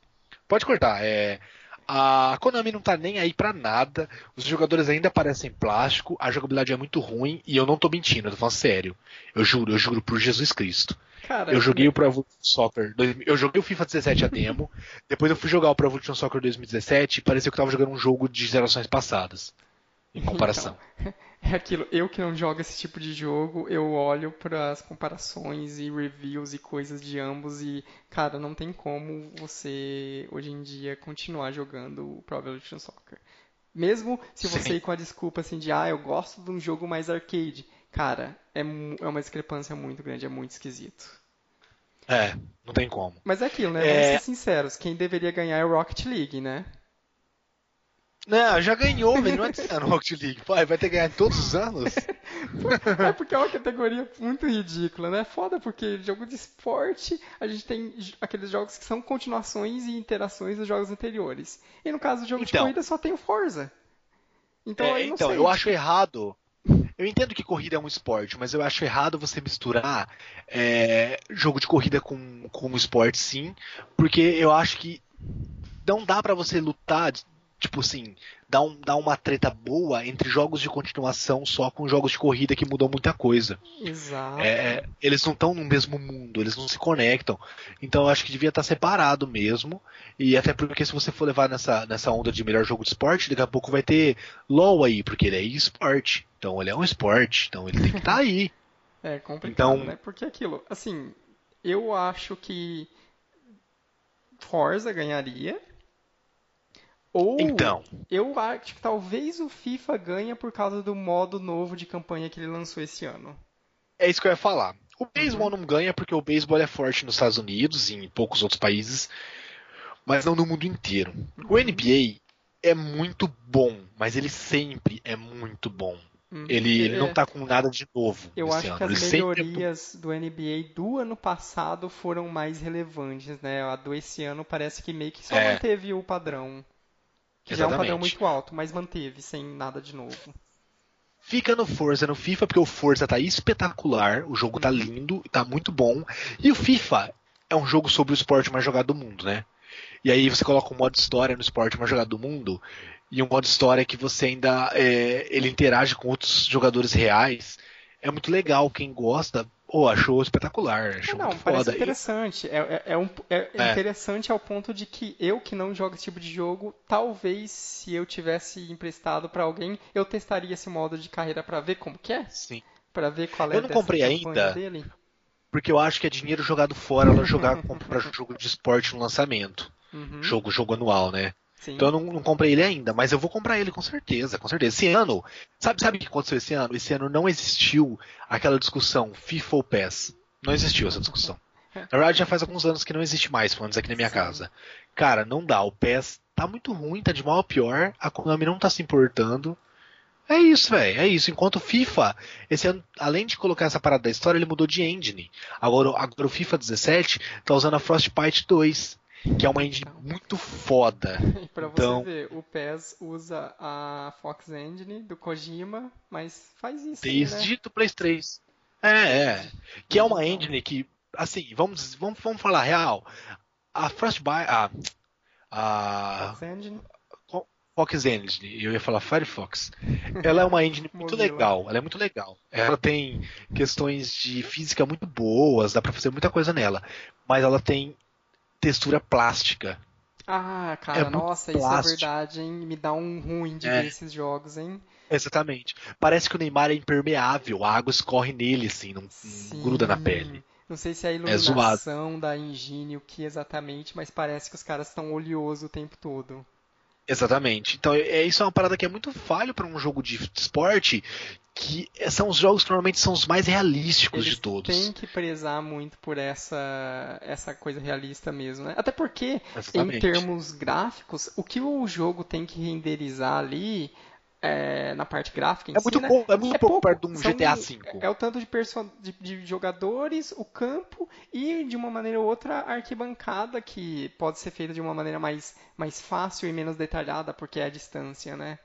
Pode cortar. É, a Konami não tá nem aí para nada. Os jogadores ainda parecem plástico. A jogabilidade é muito ruim. E eu não tô mentindo, eu tô falando sério. Eu juro, eu juro por Jesus Cristo. Cara, eu joguei o Pro Evolution Soccer. Eu joguei o FIFA 17 a demo. depois eu fui jogar o Pro Evolution Soccer 2017 e parecia que eu tava jogando um jogo de gerações passadas em comparação. Então, é aquilo, eu que não jogo esse tipo de jogo, eu olho para as comparações e reviews e coisas de ambos e, cara, não tem como você hoje em dia continuar jogando o Pro Evolution Soccer. Mesmo se você Sim. ir com a desculpa assim de, ah, eu gosto de um jogo mais arcade, cara, é, é uma discrepância muito grande, é muito esquisito. É, não tem como. Mas é aquilo, né? É... Vamos ser sinceros, quem deveria ganhar é o Rocket League, né? Não, já ganhou, velho. Não é desse ano Rocket League. Pai, vai ter que ganhar todos os anos? é porque é uma categoria muito ridícula, né? Foda porque jogo de esporte, a gente tem aqueles jogos que são continuações e interações dos jogos anteriores. E no caso do jogo então, de corrida só tem o Forza. Então, é, então eu acho errado. Eu entendo que corrida é um esporte, mas eu acho errado você misturar é, jogo de corrida com, com esporte, sim, porque eu acho que não dá para você lutar tipo assim, dá, um, dá uma treta boa entre jogos de continuação só com jogos de corrida que mudam muita coisa. Exato. É, eles não estão no mesmo mundo, eles não se conectam. Então eu acho que devia estar separado mesmo. E até porque se você for levar nessa, nessa onda de melhor jogo de esporte, daqui a pouco vai ter LOL aí, porque ele é esporte. Então ele é um esporte, então ele tem que estar tá aí. É complicado, então, né? Porque aquilo, assim, eu acho que Forza ganharia, ou então. eu acho que talvez o FIFA ganha por causa do modo novo de campanha que ele lançou esse ano. É isso que eu ia falar. O beisebol uhum. não ganha porque o beisebol é forte nos Estados Unidos e em poucos outros países, mas não no mundo inteiro. O. NBA é muito bom, mas ele sempre é muito bom. Uhum. Ele, ele, não tá com nada de novo. Eu acho ano. que as ele melhorias sempre... do NBA do ano passado foram mais relevantes, né? A do esse ano parece que meio que só é. manteve o padrão. Que já é um padrão muito alto, mas manteve, sem nada de novo. Fica no Forza, no FIFA, porque o Forza tá espetacular, o jogo tá lindo, tá muito bom. E o FIFA é um jogo sobre o esporte mais jogado do mundo, né? E aí você coloca um modo história no esporte mais jogado do mundo, e um modo história que você ainda é, ele interage com outros jogadores reais. É muito legal, quem gosta Oh, achou espetacular, achou não, muito parece foda. interessante. É, é, é, um, é, é, interessante ao ponto de que eu que não jogo esse tipo de jogo, talvez se eu tivesse emprestado para alguém, eu testaria esse modo de carreira para ver como que é. Sim. Para ver qual é Eu não comprei ainda. Dele. Porque eu acho que é dinheiro jogado fora ela jogar para jogo de esporte no lançamento. Uhum. Jogo, jogo anual, né? Sim. Então eu não, não, comprei ele ainda, mas eu vou comprar ele com certeza, com certeza. Esse ano, sabe, sabe o que aconteceu esse ano? Esse ano não existiu aquela discussão FIFA ou PES. Não existiu essa discussão. Na verdade, já faz alguns anos que não existe mais, pelo menos aqui na minha Sim. casa. Cara, não dá. O PES tá muito ruim, tá de mal a pior. A Konami não tá se importando. É isso, velho. É isso. Enquanto o FIFA, esse ano, além de colocar essa parada da história, ele mudou de engine. Agora, agora o FIFA 17 tá usando a Frostbite 2 que é uma engine muito foda. E pra então... você ver, o PES usa a Fox Engine do Kojima, mas faz isso. Desde aí, né? do Play 3. É, é. Que é uma engine que, assim, vamos, vamos, vamos falar real. A Frostbite. A, a Fox Engine. Fox Engine, eu ia falar Firefox. Ela é uma engine muito legal, ela é muito legal. Ela tem questões de física muito boas, dá pra fazer muita coisa nela. Mas ela tem textura plástica. Ah, cara, é nossa, isso é verdade, hein? Me dá um ruim de é. ver esses jogos, hein? Exatamente. Parece que o Neymar é impermeável, a água escorre nele, assim, não, não gruda na pele. Não sei se é a é iluminação é da engine, o que exatamente, mas parece que os caras estão oleosos o tempo todo. Exatamente. Então, é, isso é uma parada que é muito falho para um jogo de esporte, que são os jogos que normalmente são os mais realísticos Eles de todos. Tem que prezar muito por essa essa coisa realista mesmo, né? Até porque Exatamente. em termos gráficos, o que o jogo tem que renderizar ali é, na parte gráfica. é, si, muito né? pouco, é muito é pouco perto de um GTA V. É, é, o tanto de, de, de, jogadores, o campo e, de uma maneira ou outra, a arquibancada, que pode ser feita de uma maneira mais, mais fácil e menos detalhada, porque é a distância, né?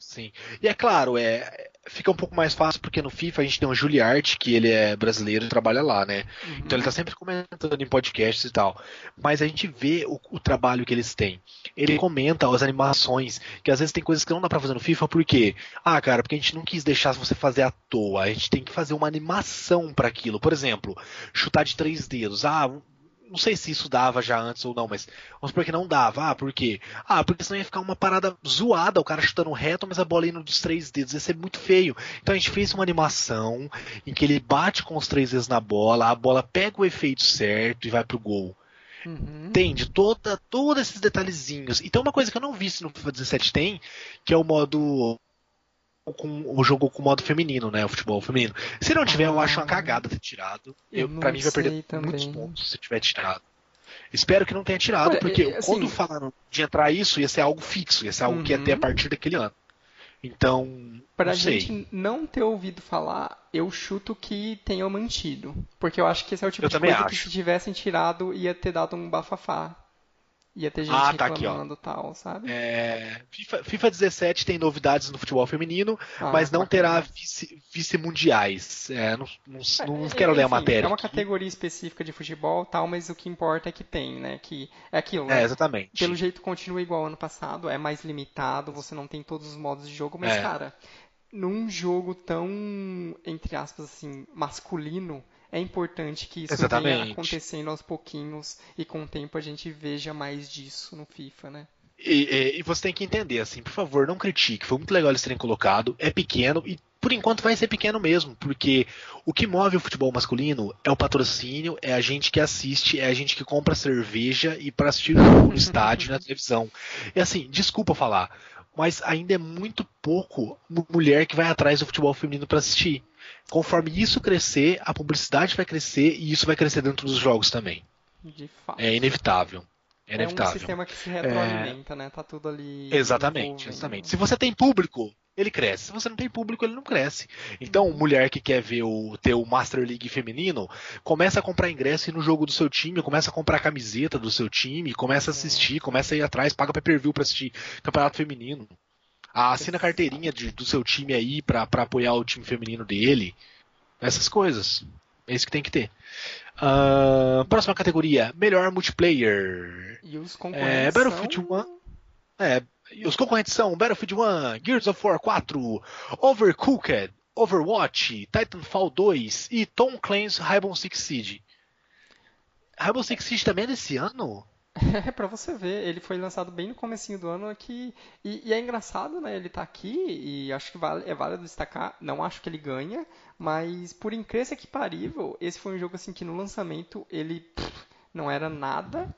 Sim. E é claro, é, fica um pouco mais fácil porque no FIFA a gente tem o Juliarte, que ele é brasileiro e trabalha lá, né? Uhum. Então ele tá sempre comentando em podcasts e tal. Mas a gente vê o, o, trabalho que eles têm. Ele comenta as animações, que às vezes tem coisas que não dá pra fazer no FIFA, por quê? Ah, cara, porque a gente não quis deixar você fazer à toa. A gente tem que fazer uma animação para aquilo. Por exemplo, chutar de três dedos. Ah, não sei se isso dava já antes ou não, mas vamos supor que não dava. Ah, por quê? Ah, porque senão ia ficar uma parada zoada, o cara chutando reto, mas a bola indo dos três dedos, ia ser muito feio. Então a gente fez uma animação em que ele bate com os três dedos na bola, a bola pega o efeito certo e vai pro gol. Uhum. Entende? Toda, todos esses detalhezinhos. Então uma coisa que eu não vi se no FIFA 17 tem, que é o modo com o jogo com o modo feminino, né? O futebol feminino. Se não tiver, ah, eu acho uma cagada ter tirado. Eu, eu pra mim vai perder também. muitos pontos se tiver tirado. Espero que não tenha tirado, porque assim, quando falaram de entrar isso, ia ser algo fixo, ia ser algo uhum. que ia ter a uhum. partir daquele ano. Então, para a gente sei. não ter ouvido falar, eu chuto que tenham mantido. Porque eu acho que esse é o tipo eu de coisa acho. que se tivessem tirado ia ter dado um bafafá. Ia ter gente ah, tá reclamando e tal, sabe? É, FIFA, FIFA 17 tem novidades no futebol feminino, ah, mas não terá vice-mundiais. Vice é, não, não, não é, quero ler a matéria. É uma aqui. categoria específica de futebol tal, mas o que importa é que tem, né? Que é aquilo. É, né? exatamente. Pelo jeito continua igual ano passado, é mais limitado, você não tem todos os modos de jogo, mas, é. cara, num jogo tão, entre aspas, assim, masculino é importante que isso Exatamente. venha acontecendo aos pouquinhos e com o tempo a gente veja mais disso no FIFA, né? E, e, e, você tem que entender, assim, por favor, não critique. Foi muito legal eles terem colocado. É pequeno e por enquanto vai ser pequeno mesmo, porque o que move o futebol masculino é o patrocínio, é a gente que assiste, é a gente que compra cerveja e para assistir o jogo no estádio, na televisão. E assim, desculpa falar, mas ainda é muito pouco mulher que vai atrás do futebol feminino para assistir conforme isso crescer, a publicidade vai crescer e isso vai crescer dentro dos jogos também. De fato. É inevitável. É, inevitável. é um sistema que se retroalimenta, é... né? Tá tudo ali. Exatamente, exatamente. Se você tem público, ele cresce. Se você não tem público, ele não cresce. Então, mulher que quer ver o ter o Master League feminino, começa a comprar ingresso no jogo do seu time, começa a comprar camiseta do seu time, começa a assistir, começa a ir atrás, paga pay-per-view para assistir campeonato feminino. Assina a carteirinha de, do seu time aí para apoiar o time feminino dele. Essas coisas. É isso que tem que ter. Uh, próxima categoria: Melhor multiplayer. E os concorrentes é, Battlefield são... 1. É, os concorrentes são Battlefield 1, Gears of War 4, Overcooked, Overwatch, Titanfall 2 e Tom Clancy's Rainbow Six Siege. Rainbow Six Siege também é desse ano? É, pra você ver, ele foi lançado bem no comecinho do ano aqui, e, e, é engraçado, né, ele tá aqui, e acho que vale, é válido destacar, não acho que ele ganha, mas por incrível que parível, esse foi um jogo assim que no lançamento ele pff, não era nada,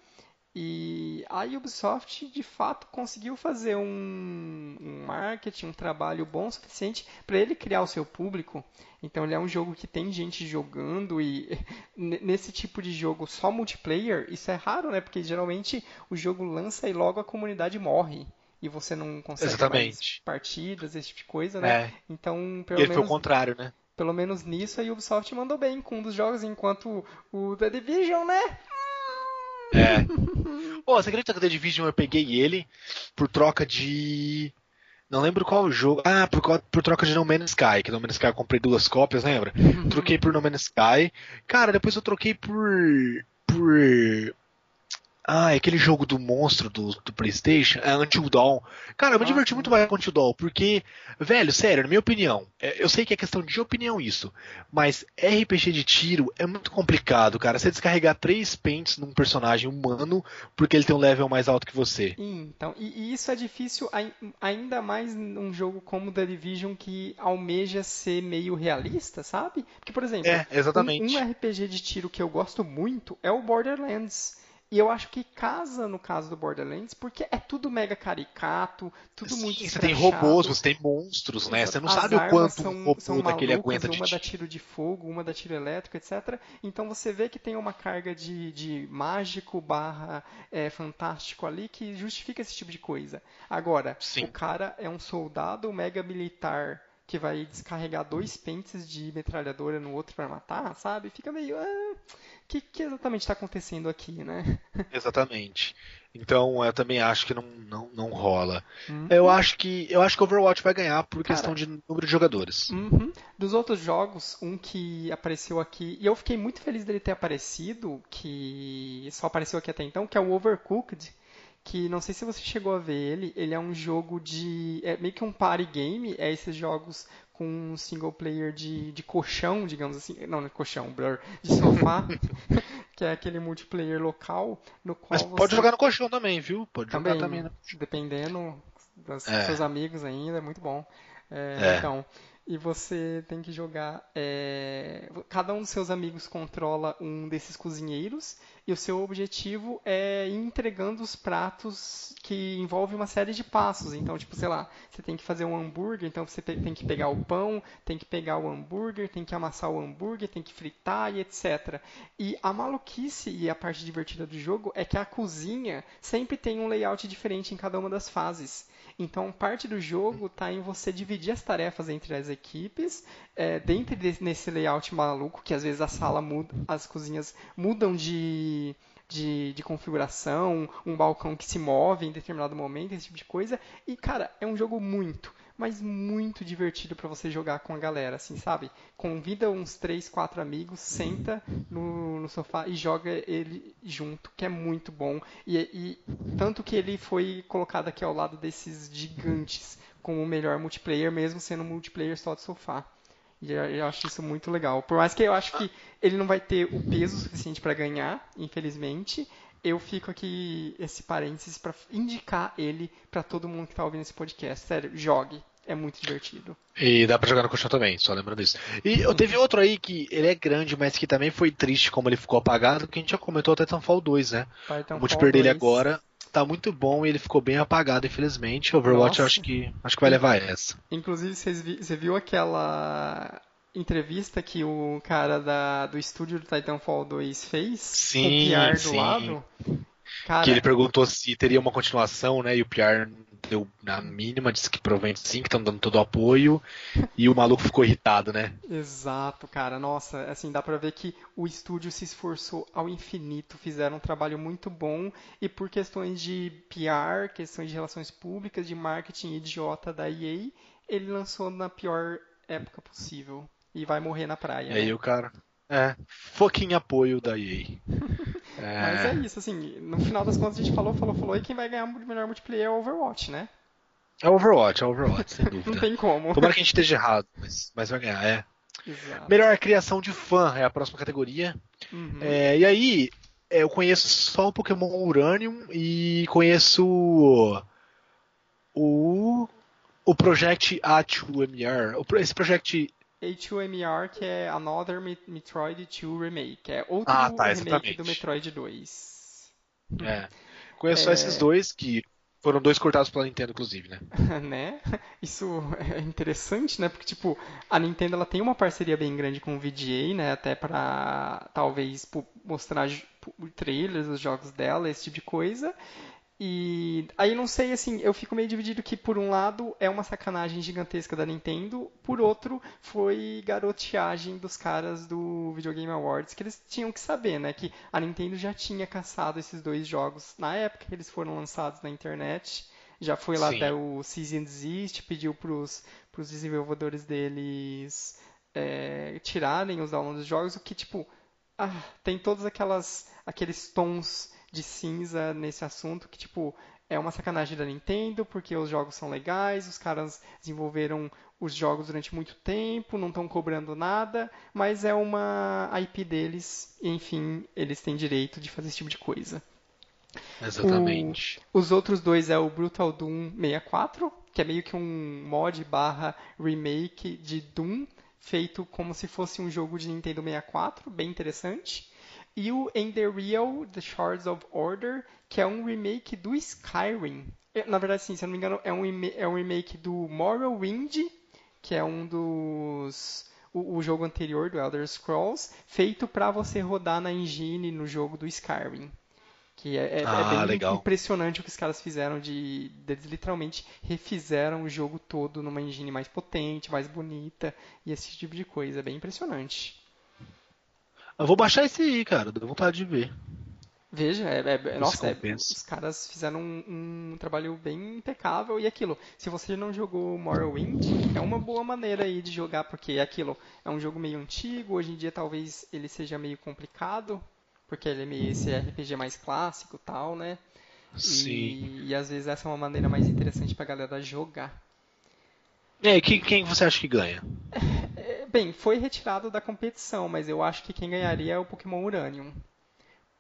e a Ubisoft de fato conseguiu fazer um, um marketing, um trabalho bom o suficiente para ele criar o seu público. Então ele é um jogo que tem gente jogando e nesse tipo de jogo só multiplayer, isso é raro, né? Porque geralmente o jogo lança e logo a comunidade morre e você não consegue mais partidas, esse tipo de coisa, né? É. Então, pelo e menos foi o contrário, né? Pelo menos nisso a Ubisoft mandou bem com um dos jogos, enquanto o The Division, né? É. Pô, você acredita que o The Division eu peguei ele por troca de. Não lembro qual jogo. Ah, por, por troca de No Man's Sky. Que No Man's Sky eu comprei duas cópias, lembra? Troquei por No Man's Sky. Cara, depois eu troquei por. Por. Ah, é aquele jogo do monstro do, do PlayStation, é Until Dawn. Cara, eu me ah, diverti muito mais com Until Dawn, porque, velho, sério, na minha opinião, é, eu sei que é questão de opinião isso, mas RPG de tiro é muito complicado, cara. Você descarregar três pentes num personagem humano porque ele tem um level mais alto que você. Então, e, e isso é difícil ainda mais num jogo como The Division que almeja ser meio realista, sabe? Porque, por exemplo, é, exatamente. Um, um RPG de tiro que eu gosto muito é o Borderlands. E eu acho que casa no caso do Borderlands, porque é tudo mega caricato, tudo Sim, muito Você tem robôs, você tem monstros, né? Você não As sabe o quanto são, um robô são daquele aguenta de Uma dá tiro de fogo, uma dá tiro elétrico, etc. Então você vê que tem uma carga de, de mágico barra é, fantástico ali que justifica esse tipo de coisa. Agora, Sim. o cara é um soldado mega militar que vai descarregar dois pentes de metralhadora no outro para matar, sabe? Fica meio. Ah, que, que exatamente está acontecendo aqui, né? Exatamente. Então eu também acho que não, não, não rola. Uhum. Eu acho que eu acho que Overwatch vai ganhar por Cara, questão de número de jogadores. Uhum. Dos outros jogos, um que apareceu aqui e eu fiquei muito feliz dele ter aparecido, que só apareceu aqui até então, que é o Overcooked que não sei se você chegou a ver ele, ele é um jogo de. É meio que um party game, é esses jogos com um single player de, de colchão, digamos assim. Não, não é colchão, blur, de sofá, que é aquele multiplayer local no qual. Mas pode jogar no colchão também, viu? Pode também, jogar também, né? Dependendo dos é. seus amigos ainda, é muito bom. É, é. Então. E você tem que jogar. É... Cada um dos seus amigos controla um desses cozinheiros e o seu objetivo é ir entregando os pratos que envolve uma série de passos. Então, tipo, sei lá, você tem que fazer um hambúrguer, então você tem que pegar o pão, tem que pegar o hambúrguer, tem que amassar o hambúrguer, tem que fritar e etc. E a maluquice e a parte divertida do jogo é que a cozinha sempre tem um layout diferente em cada uma das fases. Então, parte do jogo está em você dividir as tarefas entre as equipes, é, dentro desse layout maluco, que às vezes a sala muda, as cozinhas mudam de, de, de, configuração, um balcão que se move em determinado momento, esse tipo de coisa. E, cara, é um jogo muito, mas muito divertido para você jogar com a galera, assim, sabe? Convida uns 3, 4 amigos, senta no, no sofá e joga ele junto, que é muito bom. E, e tanto que ele foi colocado aqui ao lado desses gigantes como o melhor multiplayer, mesmo sendo um multiplayer só de sofá. E eu acho isso muito legal. Por mais que eu acho que ele não vai ter o peso suficiente para ganhar, infelizmente, eu fico aqui esse parênteses para indicar ele para todo mundo que está ouvindo esse podcast. Sério, jogue. É muito divertido. E dá pra jogar no colchão também, só lembrando disso. E eu teve outro aí que ele é grande, mas que também foi triste como ele ficou apagado, que a gente já comentou o Titanfall 2, né? Titanfall o multiplayer dele agora tá muito bom e ele ficou bem apagado, infelizmente. Overwatch eu acho que acho que vai levar essa. Inclusive, você viu aquela entrevista que o cara da, do estúdio do Titanfall 2 fez? Sim, com o PR do sim. lado? Cara, que ele perguntou se teria uma continuação, né? E o PR deu na mínima, disse que provavelmente sim, que estão dando todo o apoio. E o maluco ficou irritado, né? Exato, cara. Nossa, assim, dá pra ver que o estúdio se esforçou ao infinito, fizeram um trabalho muito bom. E por questões de PR, questões de relações públicas, de marketing idiota da EA, ele lançou na pior época possível. E vai morrer na praia. E né? aí o cara. É, fucking apoio da EA. É... Mas é isso, assim, no final das contas a gente falou, falou, falou, e quem vai ganhar o melhor multiplayer é o Overwatch, né? É Overwatch, é Overwatch, sem dúvida. Não tem como. Tomara que a gente esteja errado, mas, mas vai ganhar, é. Exato. Melhor criação de fã é a próxima categoria. Uhum. É, e aí, é, eu conheço só o Pokémon Uranium e conheço o, o Project A2MR. Esse Project a2MR, que é Another Metroid 2 Remake. É outro ah, tá, remake do Metroid 2. É. Conheço é... esses dois, que foram dois cortados pela Nintendo, inclusive, né? né? Isso é interessante, né? Porque, tipo, a Nintendo ela tem uma parceria bem grande com o VGA, né? Até pra, talvez, mostrar trailers dos jogos dela, esse tipo de coisa. E aí não sei, assim, eu fico meio dividido que por um lado é uma sacanagem gigantesca da Nintendo, por outro foi garoteagem dos caras do Video Game Awards, que eles tinham que saber, né, que a Nintendo já tinha caçado esses dois jogos na época que eles foram lançados na internet, já foi lá Sim. até o Season Desist, pediu pros, pros desenvolvedores deles é, tirarem os downloads dos jogos, o que, tipo, ah, tem todos aquelas, aqueles tons de cinza nesse assunto que, tipo, é uma sacanagem da Nintendo, porque os jogos são legais, os caras desenvolveram os jogos durante muito tempo, não estão cobrando nada, mas é uma IP deles, e enfim, eles têm direito de fazer esse tipo de coisa. Exatamente. O, os outros dois é o Brutal Doom 64, que é meio que um mod barra remake de Doom, feito como se fosse um jogo de Nintendo 64, bem interessante. E o In The Real, The Shards of Order, que é um remake do Skyrim. É, na verdade, sim, se eu não me engano, é um, é um remake do Morrowind, que é um dos... O, o jogo anterior do Elder Scrolls, feito para você rodar na engine no jogo do Skyrim. Que é, é, é ah, é bem legal. impressionante o que os caras fizeram de, de. Eles literalmente refizeram o jogo todo numa engine mais potente, mais bonita e esse tipo de coisa. É bem impressionante. Eu vou baixar esse aí, cara. Dá vontade de ver. Veja, é, é, nossa, é, os caras fizeram um, um, trabalho bem impecável e aquilo. Se você não jogou Morrowind, é uma boa maneira aí de jogar porque é aquilo é um jogo meio antigo. Hoje em dia talvez ele seja meio complicado porque ele é meio esse RPG mais clássico, tal, né? Sim. E, e às vezes essa é uma maneira mais interessante pra galera jogar. É, quem, quem você acha que ganha? Bem, foi retirado da competição, mas eu acho que quem ganharia é o Pokémon Uranium.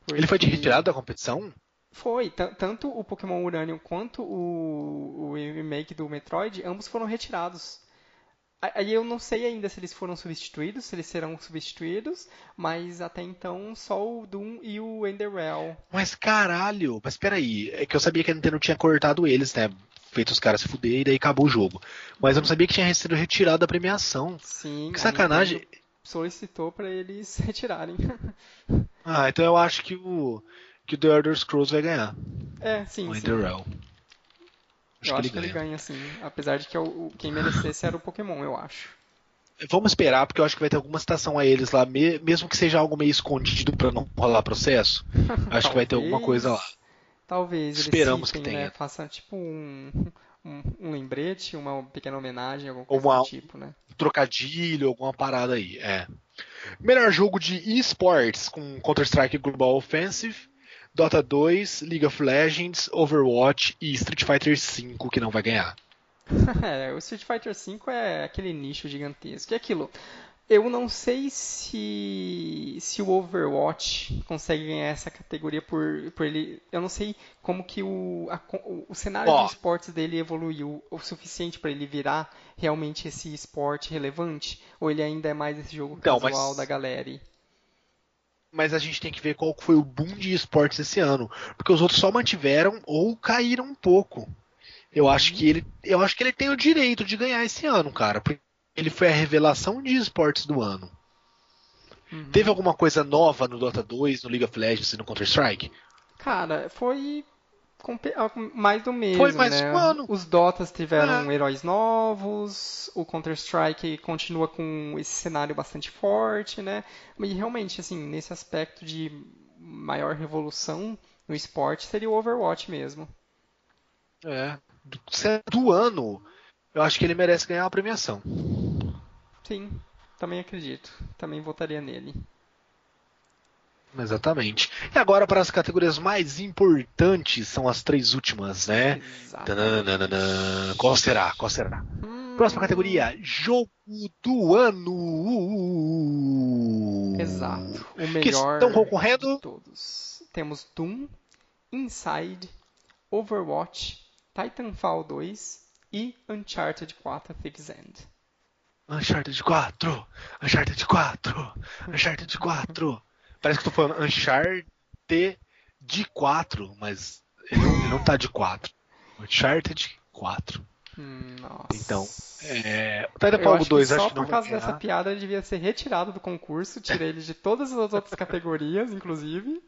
Porque... Ele foi retirado da competição? Foi, tanto o Pokémon Uranium quanto o, o remake do Metroid, ambos foram retirados. Aí eu não sei ainda se eles foram substituídos, se eles serão substituídos, mas até então só o Doom e o Enderell. Mas caralho, mas peraí, é que eu sabia que a Nintendo tinha cortado eles, né? Feito os caras se fuder e daí acabou o jogo. Mas eu não sabia que tinha sido retirado da premiação. Sim. Que sacanagem. Solicitou para eles retirarem. ah, então eu acho que o que o The Elder Scrolls vai ganhar. É, sim. O. Enderell. Acho eu que acho ele que ele ganha, sim. Apesar de que o, quem merecesse era o Pokémon, eu acho. Vamos esperar, porque eu acho que vai ter alguma citação a eles lá, mesmo que seja algo meio escondido para não rolar processo. Acho que vai ter alguma coisa lá. Talvez Esperamos citem, que tenha. Né, faça tipo um, um, um, lembrete, uma pequena homenagem, alguma coisa uma, do tipo, né? Um trocadilho, alguma parada aí, é. Melhor jogo de esports com Counter-Strike Global Offensive Dota 2, League of Legends, Overwatch e Street Fighter V que não vai ganhar. é, o Street Fighter V é aquele nicho gigantesco. E aquilo, eu não sei se se o Overwatch consegue ganhar essa categoria por, por ele. Eu não sei como que o, a, o, cenário oh. de esportes dele evoluiu o suficiente para ele virar realmente esse esporte relevante, ou ele ainda é mais esse jogo então, casual mas... da galera mas a gente tem que ver qual foi o boom de esportes esse ano, porque os outros só mantiveram ou caíram um pouco. Eu acho que ele, eu acho que ele tem o direito de ganhar esse ano, cara, porque ele foi a revelação de esportes do ano. Uhum. Teve alguma coisa nova no Dota 2, no League of Legends e no Counter Strike? Cara, foi ah, mais do mesmo. Foi mais né? um ano. Os Dotas tiveram é. heróis novos, o Counter-Strike continua com esse cenário bastante forte, né? E realmente, assim, nesse aspecto de maior revolução no esporte seria o Overwatch mesmo. É. Do ano, eu acho que ele merece ganhar uma premiação. Sim, também acredito. Também votaria nele. Exatamente. E agora para as categorias mais importantes, são as três últimas, né? Qual será? Qual será? Hum... Próxima categoria, jogo do ano. Exato. O melhor que estão concorrendo. Todos. Temos Doom, Inside, Overwatch, Titanfall 2 e Uncharted 4 Thief's End. Uncharted 4, Uncharted 4, Uncharted 4. Parece que eu tô falando Uncharted de 4, mas ele não, ele não tá de 4. Uncharted 4. Nossa. Então, é, o Titanfall 2 acho que, que não por causa dessa piada ele devia ser retirado do concurso, tirei ele de todas as outras categorias, inclusive.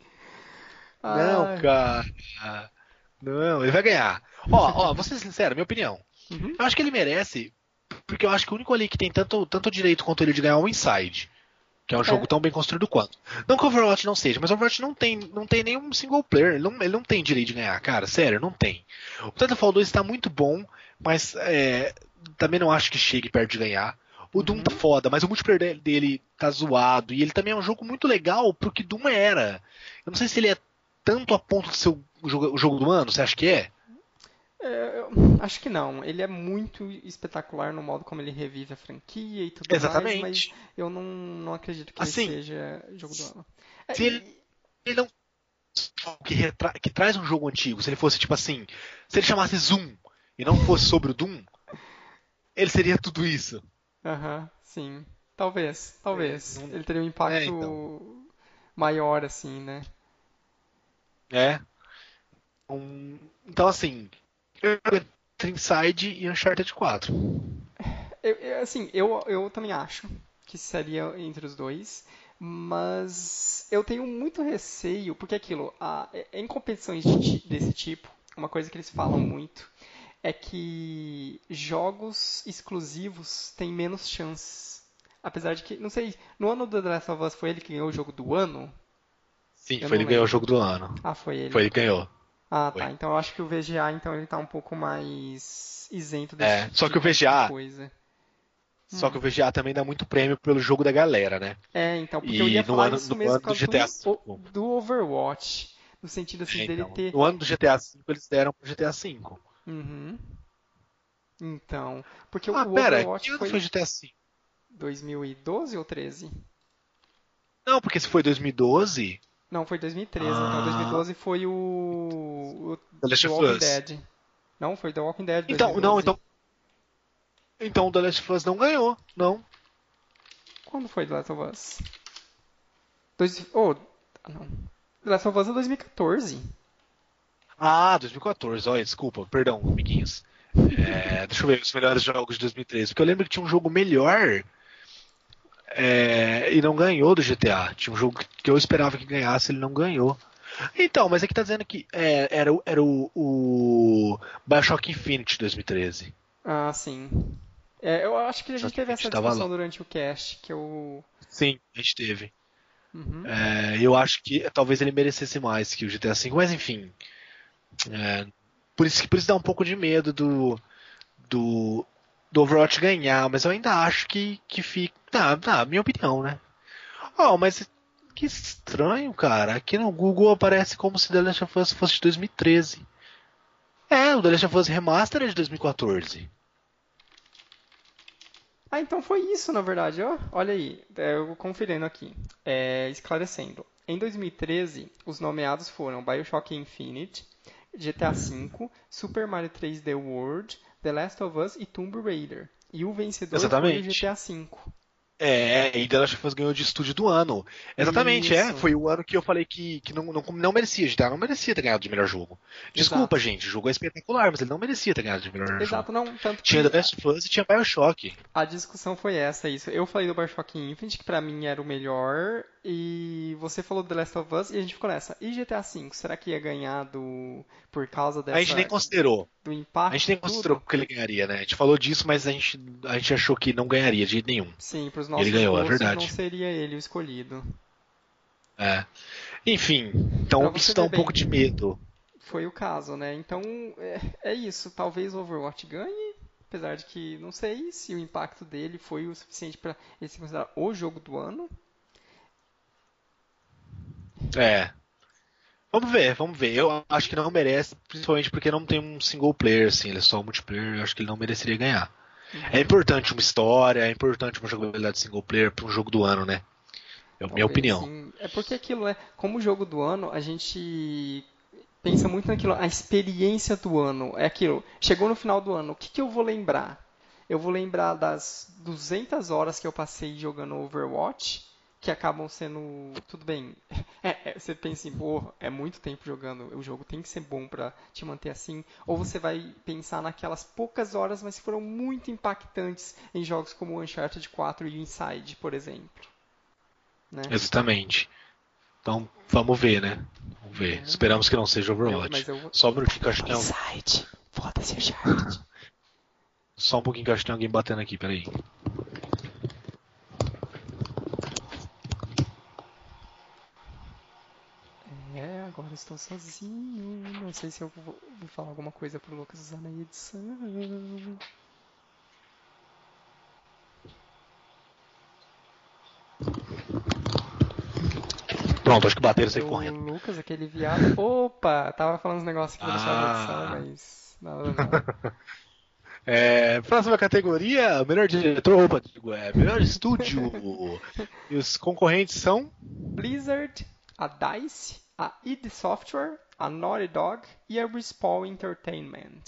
Não, Ai. cara. Não, ele vai ganhar. Ó, ó, vou ser sincero, minha opinião. Uhum. Eu acho que ele merece, porque eu acho que o único ali que tem tanto, tanto direito quanto ele de ganhar é o Inside. Que é um é. jogo tão bem construído quanto. Não que o Overwatch não seja, mas o Overwatch não tem, não tem nenhum single player. Ele não, ele não tem direito de ganhar, cara. Sério, não tem. O Titanfall 2 está muito bom, mas é, também não acho que chegue perto de ganhar. O Doom tá uhum. foda, mas o multiplayer dele tá zoado. E ele também é um jogo muito legal pro que Doom era. Eu não sei se ele é tanto a ponto de ser o jogo, o jogo do ano, você acha que é? É, acho que não. Ele é muito espetacular no modo como ele revive a franquia e tudo Exatamente. mais, mas eu não, não acredito que assim, ele seja jogo do ano. É, se ele, ele não que, retra... que traz um jogo antigo, se ele fosse tipo assim, se ele chamasse Zoom e não fosse sobre o Doom, ele seria tudo isso. Aham, uh -huh, sim. Talvez, talvez. É, não... Ele teria um impacto é, então. maior, assim, né? É. Um... Então, assim, Inside e Uncharted 4. Eu, eu, assim, eu, eu também acho que seria entre os dois, mas eu tenho muito receio, porque aquilo, a, em competições de, desse tipo, uma coisa que eles falam muito é que jogos exclusivos têm menos chances. Apesar de que, não sei, no ano do The Last of Us foi ele que ganhou o jogo do ano? Sim, eu foi ele que ganhou o jogo do ano. Ah, foi ele. Foi ele que ganhou. Ah, tá. Então eu acho que o VGA então ele tá um pouco mais isento desse é, só que o tipo VGA, coisa. Só hum. que o VGA também dá muito prêmio pelo jogo da galera, né? É, então, porque e eu ia falar ano, isso mesmo do, GTA do, do Overwatch. No sentido assim, é, dele então, ter. No ano do GTA V eles deram pro GTA V. Uhum. Então. Porque ah, o pera, Overwatch que foi... foi GTA V? 2012 ou 13? Não, porque se foi 2012. Não, foi 2013. Ah. Então 2012 foi o, o The, The Walking Dead. Não, foi The Walking Dead. Então, 2012. não, então. Então The Last of Us não ganhou, não. Quando foi The Last of Us? Dois... Oh, não. The Last of Us é 2014. Ah, 2014, olha, desculpa, perdão, amiguinhos. É, deixa eu ver os melhores jogos de 2013. Porque eu lembro que tinha um jogo melhor é, e não ganhou do GTA. Tinha um jogo que eu esperava que ganhasse, ele não ganhou. Então, mas aqui tá dizendo que é, era, era o, o Bioshock Infinite 2013. Ah, sim. É, eu acho que a gente teve essa discussão durante o cast, que eu... Sim, a gente teve. Uhum. É, eu acho que talvez ele merecesse mais que o GTA V, mas enfim. É, por, isso, por isso dá um pouco de medo do, do, do Overwatch ganhar, mas eu ainda acho que, que fica. Tá, tá, minha opinião, né? Oh, mas que estranho, cara. Aqui no Google aparece como se The Last of Us fosse de 2013. É, o The Last of Us Remaster é de 2014. Ah, então foi isso, na verdade. Oh, olha aí, é, eu conferindo aqui. É, esclarecendo. Em 2013, os nomeados foram Bioshock Infinite, GTA V, Super Mario 3D World, The Last of Us e Tomb Raider. E o vencedor Exatamente. foi o GTA V. É, e The Last of Us ganhou de estúdio do ano. Exatamente, é, Isso. é. Foi o ano que eu falei que, que não, não, não merecia, GTA não merecia ter ganhado de melhor jogo. Desculpa, Exato. gente, o jogo é espetacular, mas ele não merecia ter ganhado de melhor Exato, jogo. Exato, não. Tanto tinha The Last of Us e tinha Bioshock. A discussão foi essa, isso. Eu falei do Bioshock Infinite, que pra mim era o melhor, e você falou do The Last of Us, e a gente ficou nessa. E GTA V, será que ia ganhar do... por causa dessa... A gente nem considerou. Do impacto. A gente nem considerou que ele ganharia, né? A gente falou disso, mas a gente, a gente achou que não ganharia de jeito nenhum. Sim, pros nossos ele ganhou, é verdade. não seria ele o escolhido. É. Enfim, então isso dá um bem, pouco de medo. Foi o caso, né? Então é, é isso. Talvez o Overwatch ganhe, apesar de que não sei se o impacto dele foi o suficiente para ele se considerar o jogo do ano. É. Vamos ver, vamos ver. Eu acho que não merece, principalmente porque não tem um single player, assim, ele é só um multiplayer, eu acho que ele não mereceria ganhar. Uhum. É importante uma história, é importante uma jogabilidade single player para um jogo do ano, né? É a minha opinião. Sim. É porque aquilo é, como jogo do ano, a gente pensa muito naquilo, a experiência do ano, é aquilo. Chegou no final do ano, o que, que eu vou lembrar? Eu vou lembrar das 200 horas que eu passei jogando Overwatch que acabam sendo. Tudo bem. É, é, você pensa assim, pô, é muito tempo jogando, o jogo tem que ser bom para te manter assim. Ou você vai pensar naquelas poucas horas, mas que foram muito impactantes em jogos como Uncharted 4 e Inside, por exemplo. Né? Exatamente. Então, vamos ver, né? Vamos ver. É. Esperamos que não seja Overwatch. Eu, eu. Só um minutinho que eu acho que tem Inside. Foda-se Uncharted. Só um pouquinho que eu acho que tem alguém batendo aqui, peraí. agora estou sozinho. Não sei se eu vou, falar alguma coisa pro Lucas usar na edição. Pronto, acho que bateram sair correndo. O Lucas, aquele viado. Opa! Tava falando uns negócios que vou deixar na edição, ah. mas. Nada, não. É, próxima categoria, melhor diretor, opa, é, melhor estúdio. e os concorrentes são Blizzard, a DICE, a id Software, a Naughty Dog e a Respawn Entertainment.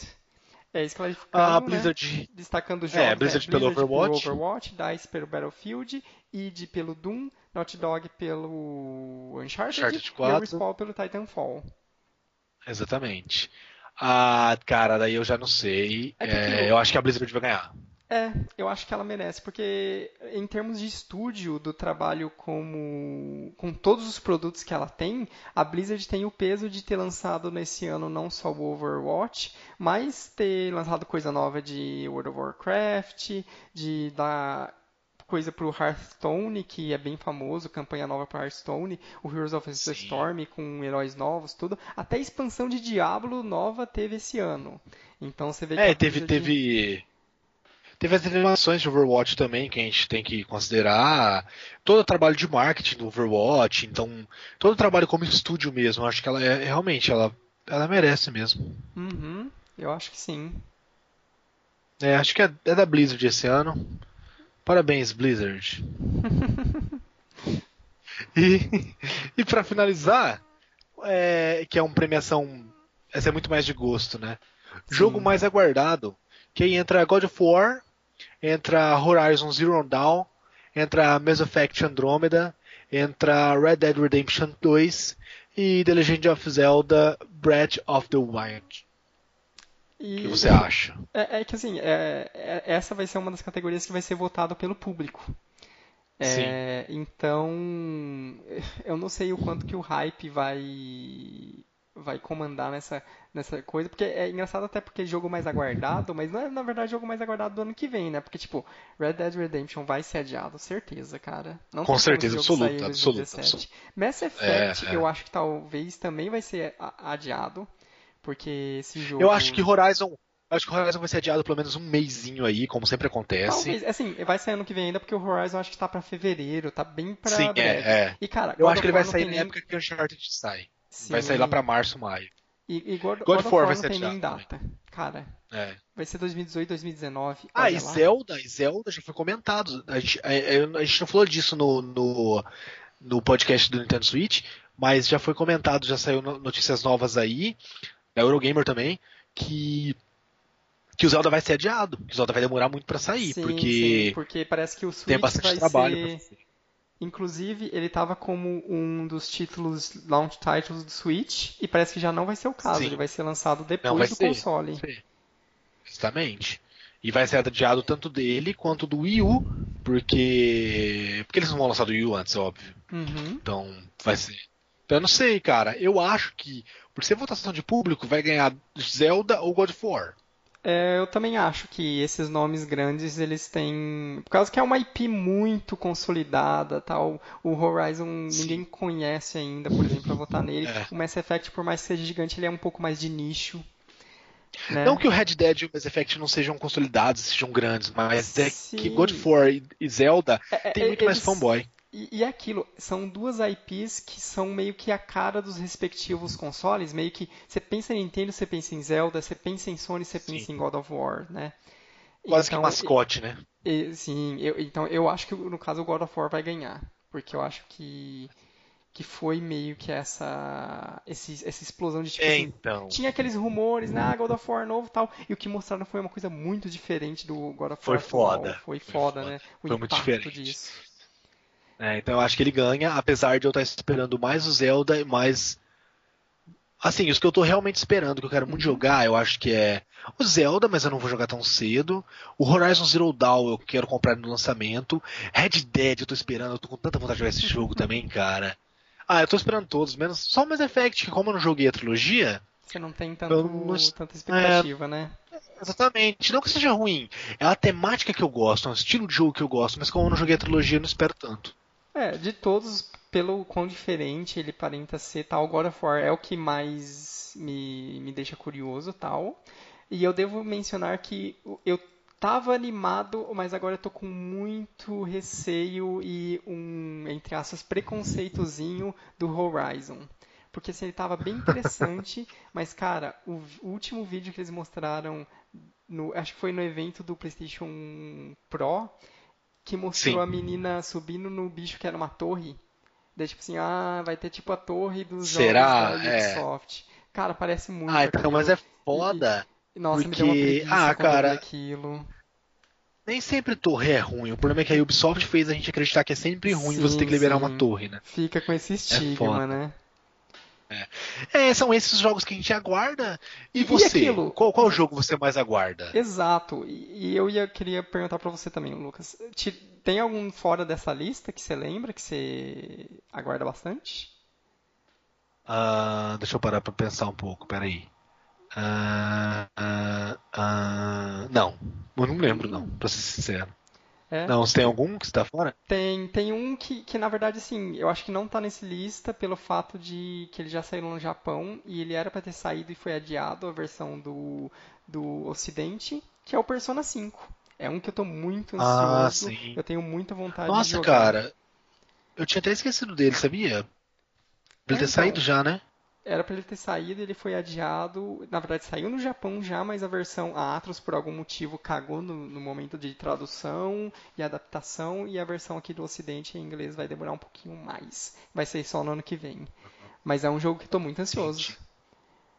É isso classificando, a Blizzard, né? destacando os é, jogos. É, Blizzard, né? pelo Overwatch. Pelo Overwatch, DICE pelo Battlefield, id pelo Doom, Naughty Dog pelo Uncharted, Uncharted 4. e a Respawn pelo Titanfall. Exatamente. Ah, cara, daí eu já não sei. É, é, eu acho que a Blizzard vai ganhar. É, eu acho que ela merece, porque em termos de estúdio do trabalho como com todos os produtos que ela tem, a Blizzard tem o peso de ter lançado nesse ano não só o Overwatch, mas ter lançado coisa nova de World of Warcraft, de dar coisa pro Hearthstone, que é bem famoso, campanha nova para Hearthstone, o Heroes of the Storm com heróis novos, tudo. Até expansão de Diablo nova teve esse ano. Então você vê que É, teve Blizzard... teve Teve as animações de Overwatch também, que a gente tem que considerar. Todo o trabalho de marketing do Overwatch, então, todo o trabalho como estúdio mesmo, acho que ela é realmente, ela, ela merece mesmo. Uhum, eu acho que sim. É, acho que é, é da Blizzard esse ano. Parabéns, Blizzard. e e para finalizar, é, que é uma premiação, essa é muito mais de gosto, né? Sim. Jogo mais aguardado. Que aí entra God of War, entra Horizon Zero Dawn, entra Mass Effect Andromeda, entra Red Dead Redemption 2 e The Legend of Zelda Breath of the Wild. E... O que você acha? É, é que assim, é, é, essa vai ser uma das categorias que vai ser votada pelo público. É, então, eu não sei o quanto que o hype vai vai comandar nessa, nessa coisa, porque é engraçado até porque é jogo mais aguardado, mas não é na verdade jogo mais aguardado do ano que vem, né? Porque tipo, Red Dead Redemption vai ser adiado, certeza, cara. Não Com certeza, absoluta, absoluta, absoluta. Mass Effect, é, é. eu acho que talvez também vai ser adiado, porque esse jogo Eu acho que Horizon Acho que o Horizon vai ser adiado pelo menos um mêsinho aí, como sempre acontece. Talvez, assim, vai sair ano que vem ainda, porque o Horizon acho que tá pra fevereiro, tá bem pra Sim, breve. É, é. E, cara, eu acho que ele vai sair na época que o Uncharted sai. Sim. Vai sair lá pra março, maio. E, e God, God, God of War não tem nem data. Também. Cara, é. vai ser 2018, 2019. Ah, e lá. Zelda, e Zelda já foi comentado. A gente, a, a gente não falou disso no, no, no podcast do Nintendo Switch, mas já foi comentado, já saiu notícias novas aí, da Eurogamer também, que que o Zelda vai ser adiado, que o Zelda vai demorar muito para sair, sim, porque sim, porque parece que o Switch tem bastante vai trabalho ser... Inclusive, ele estava como um dos títulos launch titles do Switch e parece que já não vai ser o caso, sim. ele vai ser lançado depois do ser. console. Justamente. E vai ser adiado tanto dele quanto do Wii U, porque porque eles não vão lançar do Wii U antes, óbvio. Uhum. Então, vai ser então, eu não sei, cara. Eu acho que, por ser votação de público, vai ganhar Zelda ou God of War. É, eu também acho que esses nomes grandes eles têm, por causa que é uma IP muito consolidada, tal. O Horizon Sim. ninguém conhece ainda, por exemplo, para votar nele. É. O Mass Effect, por mais que seja gigante, ele é um pouco mais de nicho. Né? Não que o Red Dead e o Mass Effect não sejam consolidados, sejam grandes, mas é Sim. que God of War e Zelda é, é tem muito eles, mais fanboy. E, e aquilo, são duas IPs que são meio que a cara dos respectivos consoles, meio que você pensa em Nintendo, você pensa em Zelda, você pensa em Sony, você pensa sim. em God of War, né? Quase então, que mascote, né? E, sim, eu, então eu acho que no caso o God of War vai ganhar, porque eu acho que que foi meio que essa esse, essa explosão de tipo é, assim, então. tinha aqueles rumores, né, ah, God of War novo tal, e o que mostraram foi uma coisa muito diferente do God of War. Foi foda. Foi, foi foda, foda, né? O foi muito diferente. disso. É, então eu acho que ele ganha, apesar de eu estar esperando mais o Zelda e mais. Assim, os que eu estou realmente esperando, que eu quero muito uhum. jogar, eu acho que é o Zelda, mas eu não vou jogar tão cedo. O Horizon Zero Dawn eu quero comprar no lançamento. Red Dead eu tô esperando, eu tô com tanta vontade de jogar esse jogo também, cara. Ah, eu tô esperando todos, menos só o Mass Effect, que como eu não joguei a trilogia. Você não tem tanto, não... tanta expectativa, é... né? Exatamente. Não que seja ruim. É a temática que eu gosto, é um estilo de jogo que eu gosto, mas como eu não joguei a trilogia, eu não espero tanto. É, de todos, pelo quão diferente ele aparenta ser, tal, God of War é o que mais me, me deixa curioso, tal. E eu devo mencionar que eu tava animado, mas agora eu tô com muito receio e um, entre aspas, preconceitozinho do Horizon. Porque assim, ele tava bem interessante, mas cara, o, o último vídeo que eles mostraram, no, acho que foi no evento do PlayStation Pro, que mostrou Sim. a menina subindo no bicho que era uma torre. Daí, tipo assim, ah, vai ter tipo a torre dos Será? jogos da. Ubisoft. É. Cara, parece muito. Ah, então, mas é foda. E, nossa, porque... me deu uma preguiça ah, cara, aquilo. Nem sempre torre é ruim. O problema é que a Ubisoft fez a gente acreditar que é sempre ruim sim, você ter que liberar sim. uma torre, né? Fica com esse é estigma, é né? É. é. são esses jogos que a gente aguarda. E, e você? Aquilo? Qual, qual jogo você mais aguarda? Exato. E, e eu ia, queria perguntar para você também, Lucas. Te, tem algum fora dessa lista que você lembra, que você aguarda bastante? Uh, deixa eu parar para pensar um pouco, peraí. Uh, uh, não, eu não lembro não, pra ser sincero. É. Não, você tem algum que está fora? Tem, tem um que, que, na verdade, assim, eu acho que não está nesse lista pelo fato de que ele já saiu no Japão e ele era para ter saído e foi adiado a versão do, do Ocidente, que é o Persona 5. É um que eu estou muito ah, ansioso. Ah, sim. Eu tenho muita vontade Nossa, de jogar. Nossa, cara. Eu tinha até esquecido dele, sabia? Ele ter então, saído já, né? Era para ele ter saído, ele foi adiado. Na verdade, saiu no Japão já, mas a versão a Atlas, por algum motivo, cagou no, no, momento de tradução e adaptação. E a versão aqui do Ocidente em inglês vai demorar um pouquinho mais. Vai ser só no ano que vem. Mas é um jogo que estou muito ansioso.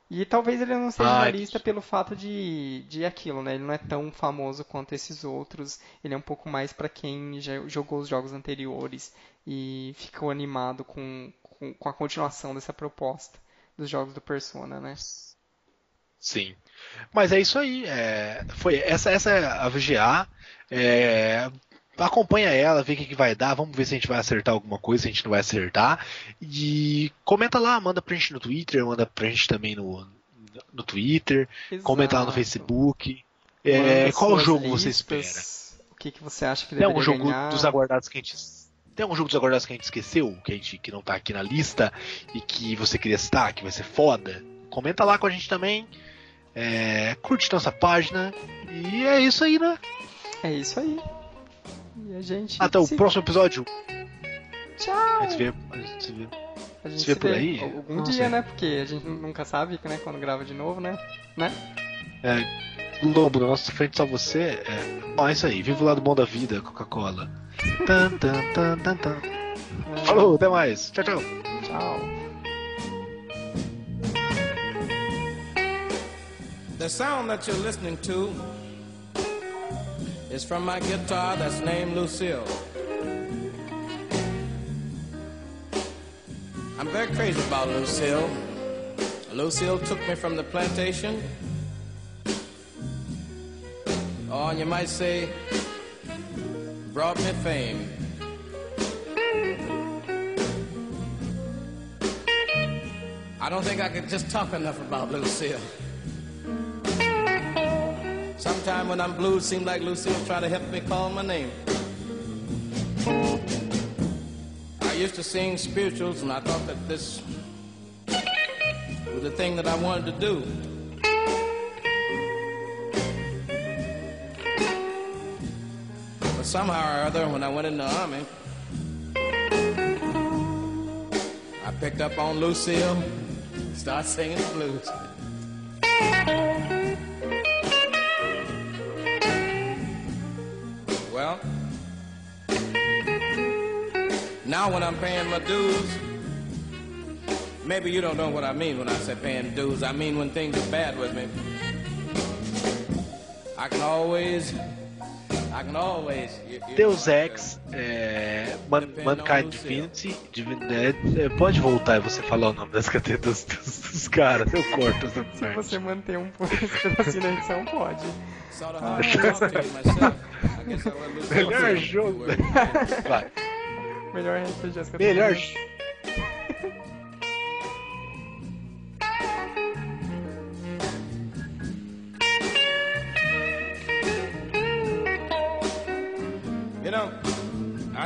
E talvez ele não seja na lista pelo fato de, de aquilo, né? Ele não é tão famoso quanto esses outros. Ele é um pouco mais para quem já jogou os jogos anteriores e ficou animado com, com, com, a continuação dessa proposta dos jogos do Persona, né? Sim. Mas é isso aí. É, foi essa, essa é a VGA. É, acompanha ela, vê o que, que, vai dar, vamos ver se a gente vai acertar alguma coisa, se a gente não vai acertar. E comenta lá, manda pra gente no Twitter, manda pra gente também no, no Twitter, Exato. comenta lá no Facebook. É, qual jogo listas, você espera? O que, que você acha que deveria Tem um jogo ganhar? dos aguardados que a gente tem algum jogo dos aguardados que a gente esqueceu, que a gente que não tá aqui na lista e que você queria citar, que vai ser foda? Comenta lá com a gente também. É, curte nossa página. E é isso aí, né? É isso aí. E a gente. Até o próximo episódio. Tchau. A gente se vê, a gente se vê, a gente se vê por aí? Algum Não dia, sei. né? Porque a gente nunca sabe, né? Quando grava de novo, né? Né? É, Lobo, na nossa frente só você. É, bom, é isso aí. Viva o lado bom da vida, Coca-Cola. Tan, tan, tan, tan, tan. Falou, até mais. Tchau, tchau. Tchau. The sound that you're listening to is from my guitar that's named Lucille. I'm very crazy about Lucille. Lucille took me from the plantation. Oh, and you might say, brought me fame. I don't think I could just talk enough about Lucille. Sometime when I'm blue, it seems like Lucille try to help me call my name. I used to sing spirituals, and I thought that this was the thing that I wanted to do. Somehow or other, when I went in the army, I picked up on Lucille, started singing the blues. Well, now when I'm paying my dues, maybe you don't know what I mean when I say paying dues. I mean when things are bad with me. I can always Deus Ex, é, Man, Mankind Divinity, Divinity é, pode voltar e você falar o nome das categorias dos, dos, caras, eu corto essa parte. Se você manter um pedacinho da edição, pode. Melhor jogo. Vai. Melhor RPG. Melhor You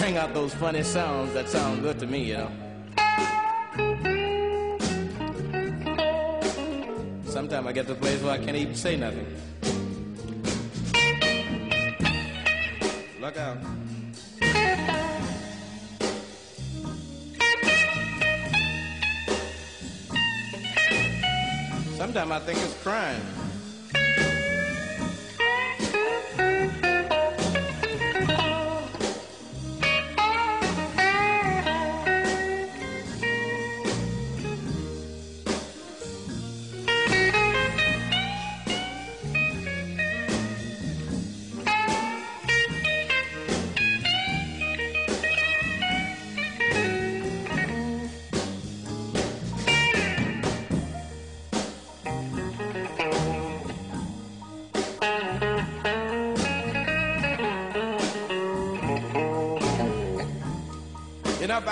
bring out those funny sounds that sound good to me, you know. Sometimes I get to a place where I can't even say nothing. Look out. Sometimes I think it's crime.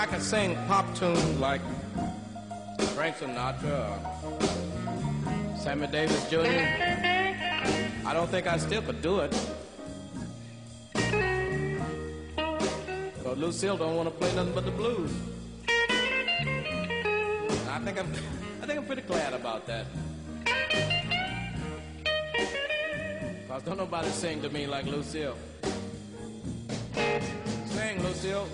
can sing pop tunes like Frank Sinatra or Sammy Davis Jr. I don't think I still could do it. But Lucille don't want to play nothing but the blues. I think I'm, I think I'm pretty glad about that. Cause don't nobody sing to me like Lucille. Sing, Lucille.